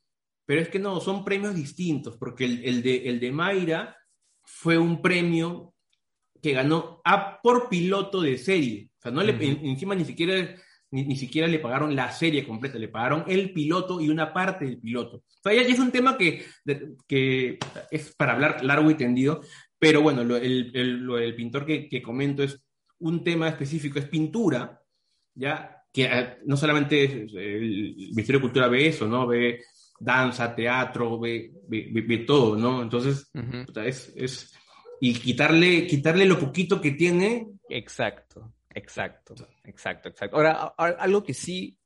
Pero es que no, son premios distintos, porque el, el de, el de Mayra fue un premio que ganó a por piloto de serie. O sea, no le, en- encima ni siquiera, ni, ni siquiera le pagaron la serie completa, le pagaron el piloto y una parte del piloto. O sea, ya, ya es un tema que, que es para hablar largo y tendido, pero bueno, lo, el, el- lo del pintor que, que comento es un tema específico, es pintura, ya que eh, no solamente el Ministerio de Cultura ve eso, ¿no? Ve danza, teatro, ve, ve, ve- ve todo, ¿no? Entonces, Ujú. puta, es, es, y quitarle, quitarle lo poquito que tiene, Exacto, exacto, exacto, exacto. Ahora, a- a- algo que sí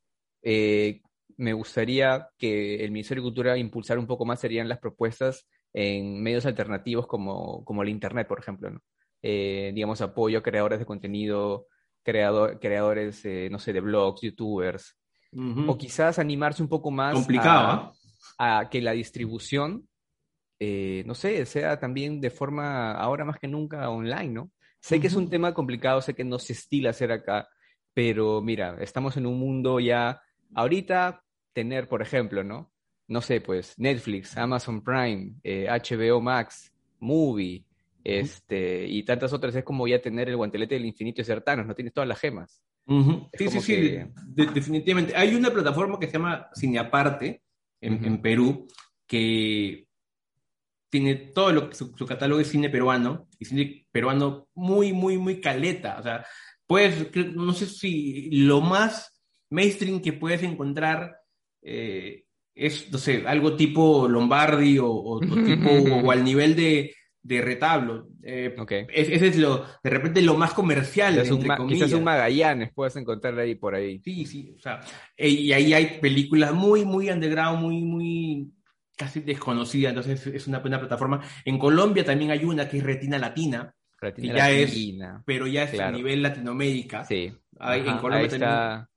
eh, me gustaría que el Ministerio de Cultura impulsara un poco más serían las propuestas en medios alternativos como, como el Internet, por ejemplo, ¿no? Eh, digamos, apoyo a creadores de contenido, creador, creadores, eh, no sé, de blogs, youtubers, o quizás animarse un poco más complicado, a, a que la distribución, eh, no sé, sea también de forma, ahora más que nunca, online, ¿no? Sé que es un tema complicado, sé que no se estila hacer acá, pero mira, estamos en un mundo ya, ahorita tener, por ejemplo, ¿no? No sé, pues Netflix, Amazon Prime, eh, HBO Max, Movie, este, y tantas otras, es como ya tener el guantelete del infinito y ser Thanos, no tienes todas las gemas. Sí, sí, sí, que- de- de- definitivamente. Hay una plataforma que se llama Cineaparte en, Ujú. en Perú que tiene todo lo su, su catálogo de cine peruano, y cine peruano muy, muy, muy caleta. O sea, puedes, no sé si lo más mainstream que puedes encontrar eh, es, no sé, algo tipo Lombardi o, o- o tipo, o al nivel de, de retablo. Eh, Ok. es- ese es lo, de repente lo más comercial, Quizás un, entre ma- comillas. quizás un Magallanes puedes encontrar ahí por ahí. Sí, sí, o sea, eh, y ahí hay películas muy, muy underground, muy, muy casi desconocidas, entonces es una buena plataforma. En Colombia también hay una que es Retina Latina, Retina ya es- Latina. pero ya es a nivel Latinoamérica. Sí. Ahí, en Colombia ahí también. está.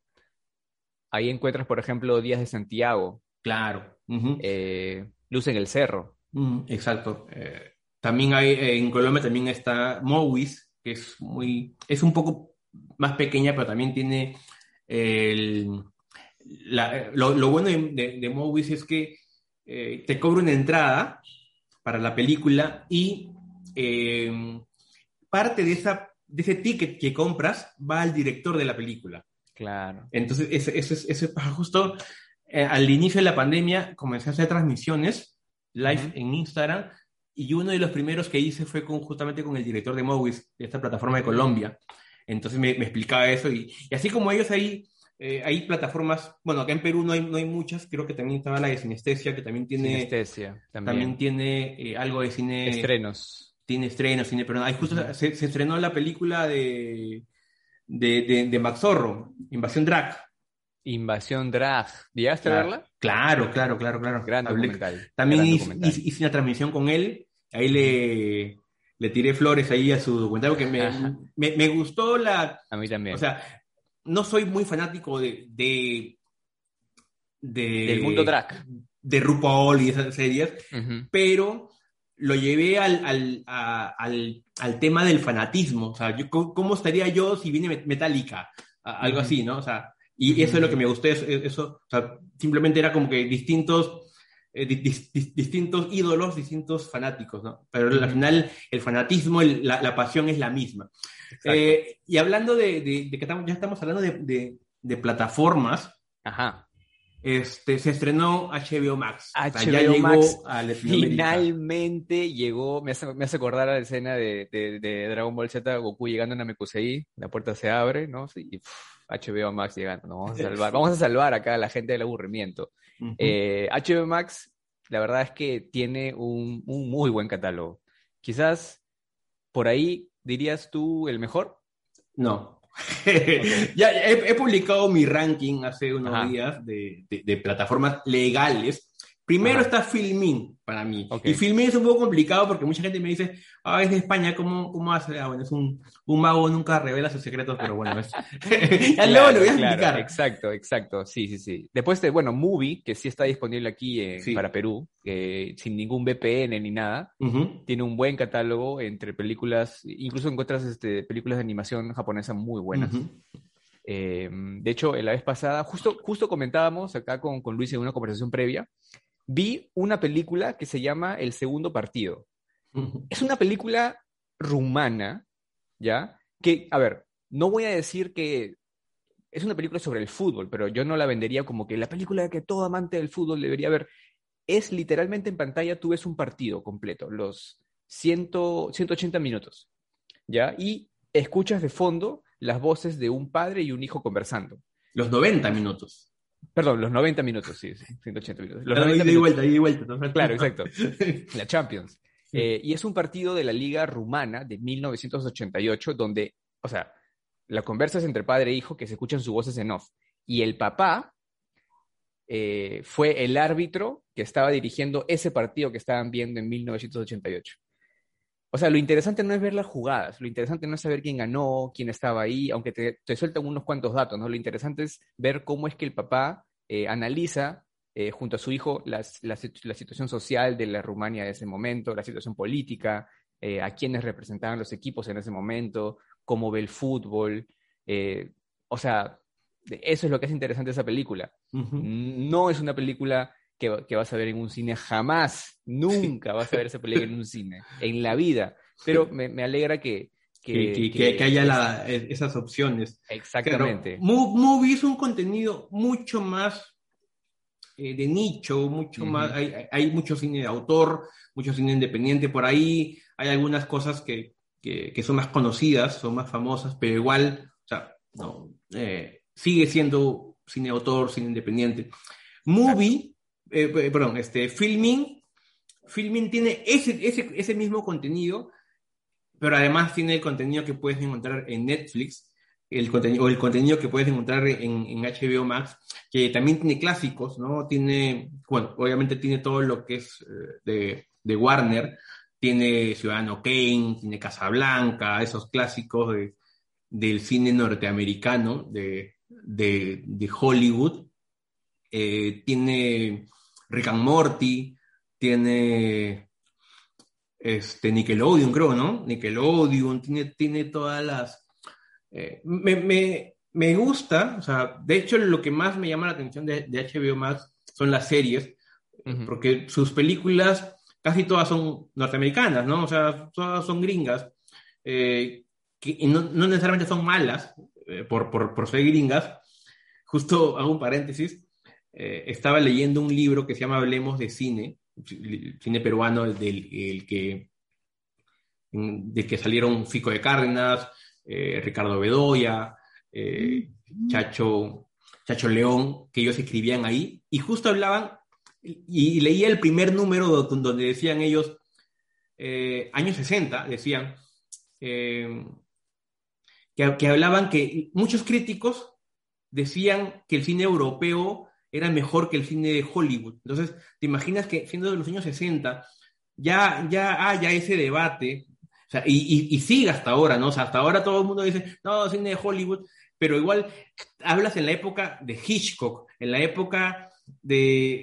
Ahí encuentras, por ejemplo, Días de Santiago, Claro. eh, Luz en el Cerro. ujú, exacto. Eh, también hay, eh, en Colombia también está Mowis, que es muy, es un poco más pequeña, pero también tiene el, la- lo, lo bueno de, de, de Mowis es que eh, te cobra una entrada para la película y eh, parte de, esa, de ese ticket que compras va al director de la película. Claro. Entonces, ese, ese, es- es justo eh, al inicio de la pandemia comencé a hacer transmisiones live Ujú. en Instagram y uno de los primeros que hice fue con, justamente con el director de Mowis, de esta plataforma de Colombia. Entonces me, me explicaba eso y, y así como ellos ahí, eh, hay plataformas, bueno, acá en Perú no hay, no hay muchas, creo que también estaba la de Sinestesia, que también tiene, Sinestesia, también también. tiene eh, algo de cine Estrenos. tiene estrenos, cine, pero ahí justo se, se estrenó la película de, de, de, de Max Zorro, Invasión Drag. Invasión Drag. ¿Llegaste a Claro, verla? claro, claro, claro, claro. Gran documental. También gran hice, documental. hice- hice una transmisión con él, ahí le, le tiré flores ahí a su documental porque me, me, me gustó la, A mí también. o sea, no soy muy fanático de, de, de- Del mundo drag. de RuPaul y esas series, pero lo llevé al, al, a- al, al tema del fanatismo. O sea, yo, ¿cómo, estaría yo si viene Met- Metallica? Algo así, ¿no? O sea, y eso es lo que me gustó. Eso, eso, o sea, simplemente era como que distintos, eh, di- dis- distintos ídolos, distintos fanáticos, ¿no? Pero al final el fanatismo, el- la, la pasión es la misma. Eh, y hablando de, de- de que estamos, ya estamos hablando de, de- plataformas, Ajá. este, se estrenó HBO Max. O sea, ya HBO llegó Max a. Finalmente llegó, me hace, me hace acordar a la escena de, de- de Dragon Ball Z, Goku llegando a Namekusei, la puerta se abre, ¿no? Y pff, HBO Max llegando, ¿no? Vamos a salvar, vamos a salvar acá a la gente del aburrimiento. Ujú. Eh, HBO Max, la verdad es que tiene un, un muy buen catálogo. Quizás por ahí dirías tú el mejor. No. ya he, he publicado mi ranking hace unos Ajá. días de, de- de plataformas legales. Primero Ajá. está Filmin para mí. Y Filmin es un poco complicado porque mucha gente me dice, ah, es de España, ¿cómo, cómo hace? Ah, bueno, es un, un mago, nunca revela sus secretos, pero bueno, es... ya luego lo voy a Claro, explicar. exacto, exacto, sí, sí, sí. Después de, bueno, Movie, que sí está disponible aquí Sí. para Perú, eh, sin ningún VPN ni nada, tiene un buen catálogo entre películas, incluso encuentras este, películas de animación japonesa muy buenas. Eh, de hecho, la vez pasada, justo, justo comentábamos acá con, con Luis en una conversación previa, vi una película que se llama El Segundo Partido. Es una película rumana, ¿ya? Que, a ver, no voy a decir que es una película sobre el fútbol, pero yo no la vendería como que la película que todo amante del fútbol debería ver. Es literalmente en pantalla, tú ves un partido completo, los 100, 180 minutos, ¿ya? Y escuchas de fondo las voces de un padre y un hijo conversando. Los 90 minutos. Perdón, los 90 minutos, sí, sí, 180 minutos. Los Ida 90 y minutos. vuelta, y vuelta. Claro, exacto. La Champions. Eh, y es un partido de la Liga Rumana de 1988, donde, o sea, la conversa es entre padre e hijo que se escuchan sus voces en off. Y el papá eh, fue el árbitro que estaba dirigiendo ese partido que estaban viendo en 1988. O sea, lo interesante no es ver las jugadas, lo interesante no es saber quién ganó, quién estaba ahí, aunque te, te sueltan unos cuantos datos, ¿no? Lo interesante es ver cómo es que el papá eh, analiza eh, junto a su hijo las- la, situ- la situación social de la Rumania de ese momento, la situación política, eh, a quienes representaban los equipos en ese momento, cómo ve el fútbol. o sea, eso es lo que es interesante de esa película. No es una película que, va- que vas a ver en un cine jamás, nunca vas a ver esa película en un cine, en la vida. Pero me, me alegra que... Que, que- que- que haya la- esas opciones. Exactamente. Claro, Movie es un contenido mucho más eh, de nicho, mucho más, hay, hay mucho cine de autor, mucho cine independiente por ahí, hay algunas cosas que, que, que son más conocidas, son más famosas, pero igual, o sea, no, eh, sigue siendo cine de autor, cine independiente. Movie, eh, eh, perdón, este, Filming, Filming tiene ese, ese, ese mismo contenido, pero además tiene el contenido que puedes encontrar en Netflix, el contenido, o el contenido que puedes encontrar en, HBO Max, que también tiene clásicos, ¿no? Tiene, bueno, obviamente tiene todo lo que es eh, de, de Warner, tiene Ciudadano Kane, tiene Casablanca, esos clásicos de, del cine norteamericano, de, de, Hollywood, tiene Rick and Morty, tiene este, Nickelodeon, creo, ¿no? Nickelodeon, tiene, tiene todas las... eh, me, me, me gusta, o sea, de hecho lo que más me llama la atención de, de HBO Max son las series, porque sus películas casi todas son norteamericanas, ¿no? O sea, todas son gringas, eh, que y no, no necesariamente son malas eh, por, por, por ser gringas. Justo hago un paréntesis, eh, estaba leyendo un libro que se llama Hablemos de Cine, cine peruano, del el que, que salieron Fico de Cárdenas, eh, Ricardo Bedoya, eh, Chacho, Chacho León, que ellos escribían ahí, y justo hablaban, y, y leía el primer número do- donde decían ellos, eh, años 60, decían, que, que hablaban que muchos críticos decían que el cine europeo era mejor que el cine de Hollywood. Entonces, te imaginas que siendo de los años 60, ya, ya haya ese debate, o sea, y, y, y sigue hasta ahora, ¿no? O sea, hasta ahora todo el mundo dice, no, cine de Hollywood, pero igual hablas en la época de Hitchcock, en la época de,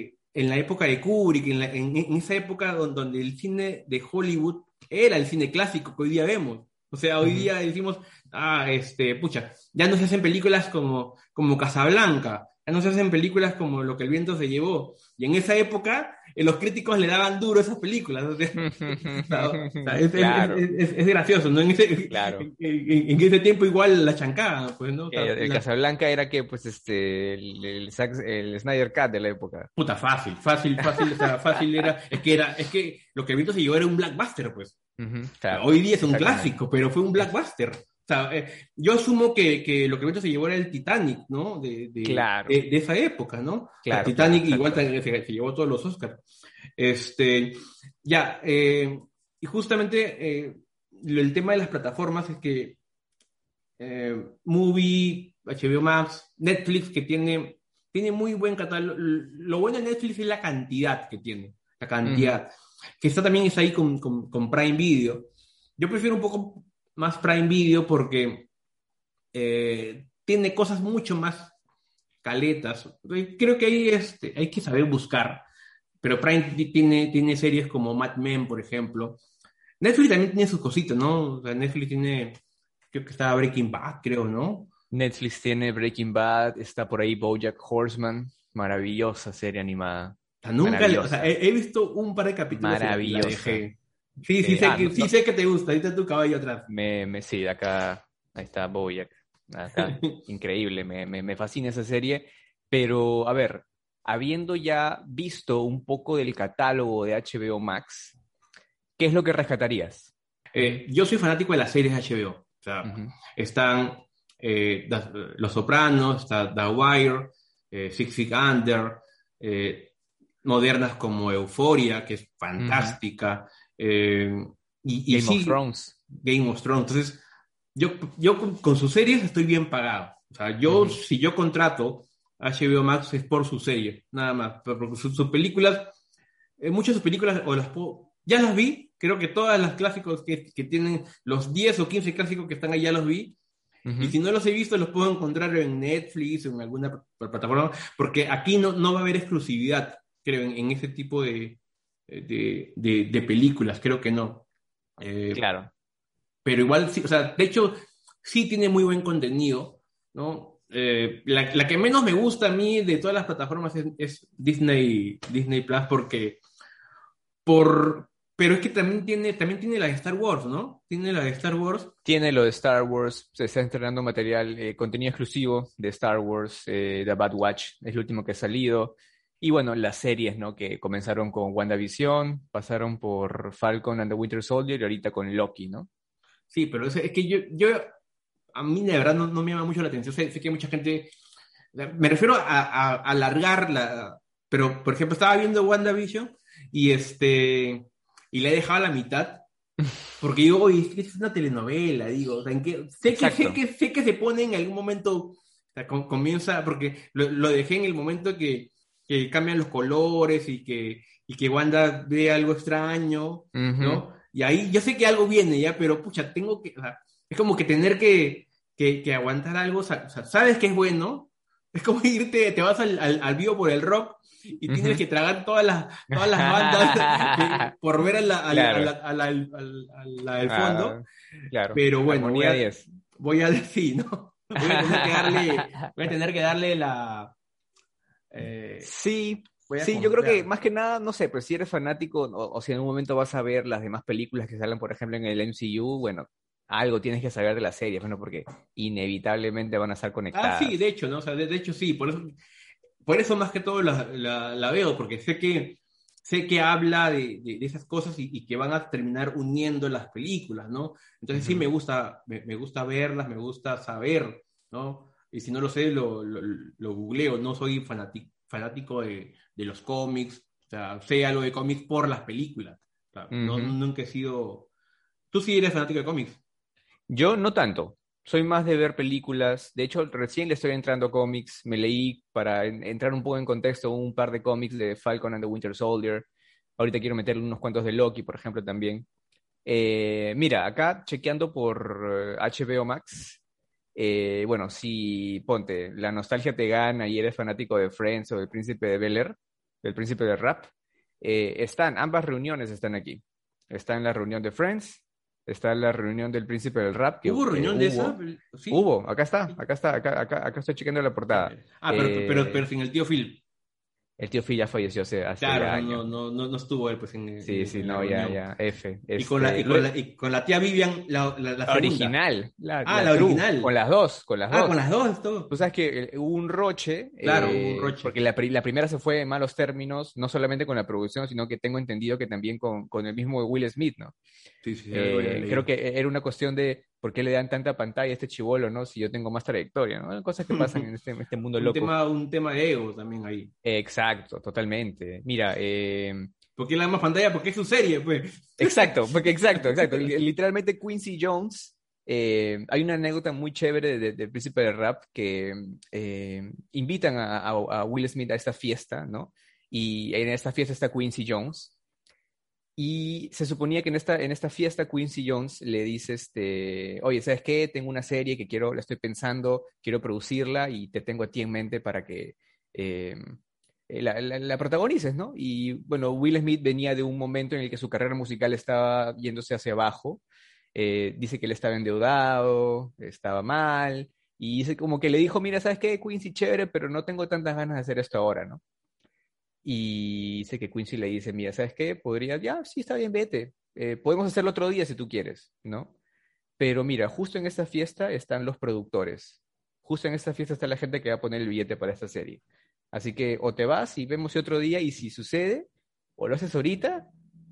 eh, en la época de Kubrick, en, la- en- en esa época don- donde, el cine de Hollywood era el cine clásico que hoy día vemos. O sea, hoy día decimos, ah, este, pucha, ya no se hacen películas como, como Casablanca, no se hacen películas como Lo que el viento se llevó. Y en esa época, eh, los críticos le daban duro a esas películas. O sea, o sea, o sea, es, es- Claro. es- es- es gracioso, ¿no? En ese, Claro. en, en- en ese tiempo igual la chancada, pues, ¿no? O sea, El, el la- Casablanca era que, pues, este, el, el, el Snyder Cut de la época. Puta, fácil, fácil, fácil, o sea, fácil era, es que era, es que lo que el viento se llevó era un blockbuster, pues. Ujú, claro. Hoy día es un clásico, pero fue un blockbuster. O sea, eh, yo asumo que, que lo que el se llevó era el Titanic, ¿no? De, de, Claro. de, de esa época, ¿no? Claro, Titanic claro, igual se, se llevó todos los Oscars. Este, ya, eh, y justamente eh, el tema de las plataformas es que eh, Movie, HBO Max, Netflix, que tiene, tiene muy buen catálogo. Lo bueno de Netflix es la cantidad que tiene, la cantidad. Que está también ahí con, con, con Prime Video. Yo prefiero un poco más Prime Video porque eh, tiene cosas mucho más caletas. Creo que ahí este, hay que saber buscar. Pero Prime ti- tiene, tiene series como Mad Men, por ejemplo. Netflix también tiene sus cositas, ¿no? O sea, Netflix tiene, creo que está Breaking Bad, creo, ¿no? Netflix tiene Breaking Bad, está por ahí BoJack Horseman, maravillosa serie animada. O sea, nunca, le- o sea, he, he visto un par de capítulos Maravillosa. Sí, sí, Eh, sé, ah, que, no, sí no. sé que te gusta. Ahí está tu caballo atrás. Me, me, sí, acá, ahí está BoJack. Acá, increíble, me, me, me fascina esa serie. Pero, a ver, habiendo ya visto un poco del catálogo de HBO Max, ¿qué es lo que rescatarías? Eh, yo soy fanático de las series HBO. O sea, Ujú. están eh, Los Sopranos, está The Wire, eh, Six Feet Under, eh, modernas como Euphoria, que es fantástica, eh, y, y Game sí, of Thrones. Game of Thrones. Entonces, yo, yo con, con sus series estoy bien pagado. O sea, yo, Ujú. si yo contrato HBO Max es por su serie, nada más. Pero Porque sus, sus películas, eh, muchas de sus películas, o las puedo- ya las vi, creo que todas las clásicos que, que tienen, los 10 o 15 clásicos que están ahí ya los vi. Ujú. Y si no los he visto, los puedo encontrar en Netflix o en alguna pl- plataforma, porque aquí no, no va a haber exclusividad, creo, en, en ese tipo de, de, de- de películas, creo que no. Eh, Claro. pero igual, sí, o sea, de hecho, sí tiene muy buen contenido, ¿no? Eh, la, la que menos me gusta a mí de todas las plataformas es, es Disney, Disney Plus, porque, por, pero es que también tiene, también tiene la de Star Wars, ¿no? Tiene la de Star Wars, Tiene lo de Star Wars, se está estrenando material, eh, contenido exclusivo de Star Wars, eh, The Bad Watch, es el último que ha salido. Y bueno, las series, ¿no? Que comenzaron con WandaVision, pasaron por Falcon and the Winter Soldier y ahorita con Loki, ¿no? Sí, pero es, es que yo, yo, a mí de verdad no, no me llama mucho la atención. Sé, sé que mucha gente, me refiero a, a, a alargar la, pero por ejemplo estaba viendo WandaVision y este, y le he dejado a la mitad. Porque digo, oye, es que una telenovela, digo, o sea, ¿en qué? Sé, que, sé, que, sé que se pone en algún momento, o sea, com- comienza, porque lo, lo dejé en el momento que, que cambian los colores y que, y que Wanda ve algo extraño, ¿no? Y ahí yo sé que algo viene ya, pero pucha, tengo que, o sea, es como que tener que, que, que aguantar algo, o sea, sabes que es bueno, es como irte, te vas al, al, al vivo por el rock y tienes Ujú. que tragar todas las, todas las bandas que- por ver a la, a la- Claro. a la, a la- al- a la del fondo, Ah, claro. pero bueno, voy a, 10. voy a decir, ¿no? Voy a tener que darle, voy a tener que darle la... eh, Sí, sí, yo creo que más que nada, no sé, pues si eres fanático o, o si en un momento vas a ver las demás películas que salen, por ejemplo, en el MCU, bueno, algo tienes que saber de la serie, bueno, porque inevitablemente van a estar Ah, conectadas. sí, de hecho, ¿no? O sea, de, de hecho sí, por eso, por eso más que todo la, la- la veo, porque sé que, sé que habla de, de- de esas cosas y, y que van a terminar uniendo las películas, ¿no? Entonces sí Ujú. me gusta, me, me gusta verlas, me gusta saber, ¿no? Y si no lo sé, lo, lo, lo googleo, no soy fanático, fanático de, de los cómics, o sea, sé algo de cómics por las películas, o sea, no, Ujú. nunca he sido... Tú sí eres fanático de cómics. Yo no tanto. Soy más de ver películas. De hecho, recién le estoy entrando a cómics. Me leí para en- entrar un poco en contexto un par de cómics de Falcon and the Winter Soldier. Ahorita quiero meterle unos cuantos de Loki, por ejemplo, también. Eh, mira, acá chequeando por eh, HBO Max. Eh, bueno, si ponte, la nostalgia te gana y eres fanático de Friends o del Príncipe de Bel Air, del Príncipe de Rap, eh, están, ambas reuniones están aquí. Está en la reunión de Friends, está en la reunión del Príncipe del Rap. que, ¿Hubo eh, reunión de hubo. esa? Sí. Hubo, acá está, acá está, acá, acá, acá estoy chequeando la portada. Ah, pero, Eh, pero, pero sin el tío Phil. El tío Phil ya falleció hace, hace Claro, no, años. no, no, no estuvo él pues en Sí, en- sí, en no, ya, ya, F. Y con, la, y, con la, y con la tía Vivian, la, la, la original. La, Ah, la true, original. Con las dos, con las Ah, dos. con las dos, todo. Tú sabes que eh, hubo un roche. Claro, eh, hubo un roche. Porque la, pri- la primera se fue en malos términos, no solamente con la producción, sino que tengo entendido que también con, con el mismo Will Smith, ¿no? Sí, sí, sí, Eh, creo que era una cuestión de por qué le dan tanta pantalla a este chivolo, ¿no? Si yo tengo más trayectoria, ¿no? Cosas que pasan en este, en este mundo un loco. tema, un tema de ego también ahí. Exacto, totalmente. Mira, eh, ¿Por qué le dan más pantalla? Porque es su serie, pues. exacto, porque exacto, exacto. Li- Literalmente Quincy Jones, eh, hay una anécdota muy chévere de- del príncipe del rap que eh, invitan a, a- a Will Smith a esta fiesta, ¿no? Y en esta fiesta está Quincy Jones. Y se suponía que en esta, en esta fiesta Quincy Jones le dice, este, oye, ¿sabes qué? Tengo una serie que quiero, la estoy pensando, quiero producirla y te tengo a ti en mente para que eh, la, la- la protagonices, ¿no? Y bueno, Will Smith venía de un momento en el que su carrera musical estaba yéndose hacia abajo. Eh, dice que él estaba endeudado, estaba mal, y dice como que le dijo, mira, ¿sabes qué? Quincy, chévere, pero no tengo tantas ganas de hacer esto ahora, ¿no? Y dice que Quincy le dice, mira, ¿sabes qué? Podría, ya, sí, está bien, vete. Eh, podemos hacerlo otro día si tú quieres, ¿no? Pero mira, justo en esta fiesta están los productores. Justo en esta fiesta está la gente que va a poner el billete para esta serie. Así que o te vas y vemos otro día y si sucede, o lo haces ahorita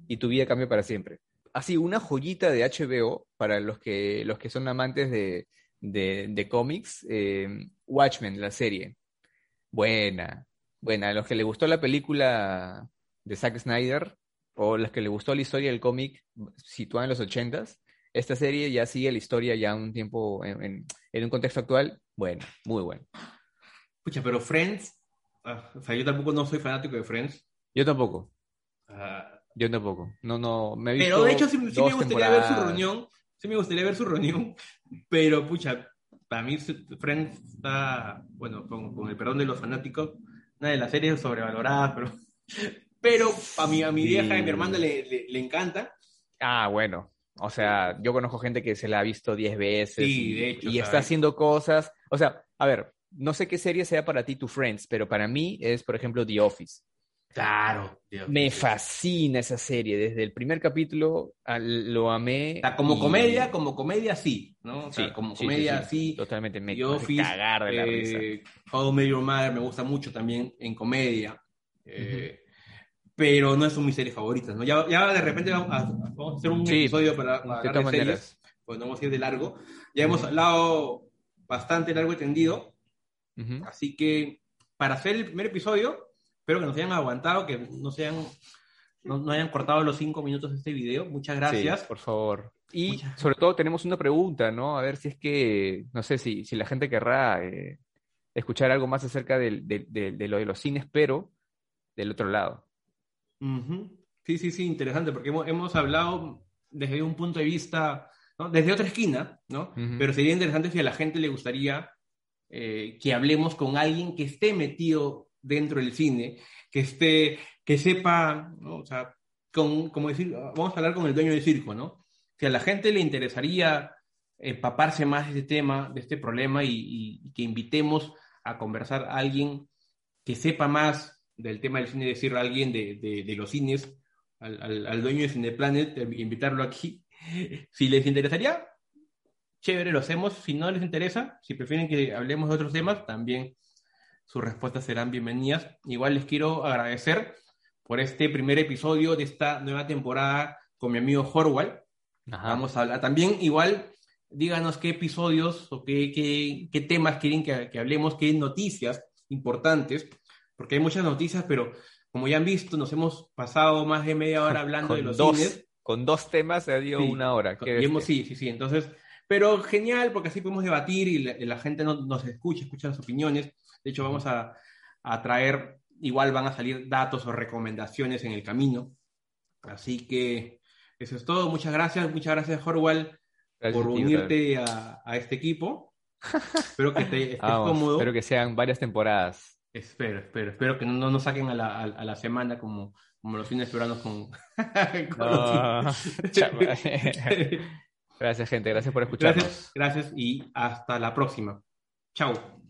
y tu vida cambia para siempre. Así, una joyita de HBO para los que, los que son amantes de, de, de cómics. eh, Watchmen, la serie. Buena, buena. A los que les gustó la película de Zack Snyder o los que les gustó la historia del cómic situada en los ochentas, esta serie ya sigue la historia ya un tiempo en, en- en un contexto actual. Bueno, muy bueno. Pucha, pero Friends, ah, o sea, yo tampoco no soy fanático de Friends. Yo tampoco, Ah, yo tampoco. No, no, me he visto pero de hecho sí, sí me gustaría ver su temporadas. reunión. Sí me gustaría ver su reunión. Pero, pucha, para mí Friends está, bueno, con, con el perdón de los fanáticos, una de las series sobrevaloradas, pero, pero a mi, a mi vieja y a mi hermana le, le, le encanta. Ah, bueno. O sea, yo conozco gente que se la ha visto 10 veces Sí, y, de hecho, y o sea, está es- haciendo cosas. O sea, a ver, no sé qué serie sea para ti tu Friends, pero para mí es, por ejemplo, The Office. Claro. Dios. Me fascina esa serie. Desde el primer capítulo al- lo amé. O sea, como y- comedia, como comedia sí, ¿no? O sea, Sí, como sí, comedia sí, sí. Totalmente me The Office, cagar de la risa. eh, How I Met Your Mother me gusta mucho también en comedia. eh, pero no son mis series favoritas, ¿no? Ya, ya de repente vamos a, vamos a hacer un episodio para, para hablar de series, pues no vamos a ir de largo. Ya hemos hablado bastante largo y tendido, Ujú. así que para hacer el primer episodio, espero que nos hayan aguantado, que no se hayan, no, no hayan cortado los cinco minutos de este video. Muchas gracias. Sí, por favor. Y Muchas- sobre todo tenemos una pregunta, ¿no? A ver si es que, no sé si, si la gente querrá eh, escuchar algo más acerca del- de, de- de lo de los cines, pero del otro lado. Sí, sí, sí, interesante, porque hemos, hemos hablado desde un punto de vista, ¿no? desde otra esquina, ¿no? Pero sería interesante si a la gente le gustaría eh, que hablemos con alguien que esté metido dentro del cine, que esté, que sepa, ¿no? O sea, con, como decir, vamos a hablar con el dueño del circo, ¿no? Si a la gente le interesaría empaparse más de este tema, de este problema, y, y- y que invitemos a conversar a alguien que sepa más del tema del cine, decir a alguien de, de- de los cines, al, al- al dueño de Cineplanet, eh, invitarlo aquí. Si les interesaría, chévere, lo hacemos. Si no les interesa, si prefieren que hablemos de otros temas, también sus respuestas serán bienvenidas. Igual les quiero agradecer por este primer episodio de esta nueva temporada con mi amigo Horwell. Ajá. Vamos a hablar también, igual, díganos qué episodios o qué, qué, qué temas quieren que, que hablemos, qué noticias importantes, porque hay muchas noticias, pero como ya han visto, nos hemos pasado más de media hora hablando con de los dos, cines. con dos temas se dio Sí, una hora. hemos- sí, sí, sí, entonces, pero genial, porque así podemos debatir y la, la gente no- nos escucha, escucha las opiniones. De hecho, vamos a, a traer, igual van a salir datos o recomendaciones en el camino. Así que eso es todo. Muchas gracias, muchas gracias, Horwell Gracias por unirte a, a este equipo. Espero que te estés Vamos, cómodo. espero que sean varias temporadas. Espero, espero, espero que no, no nos saquen a la, a, a la semana como, como los fines peruanos con, con No, gracias, gente. Gracias por escucharnos. gracias, gracias y hasta la próxima. Chao.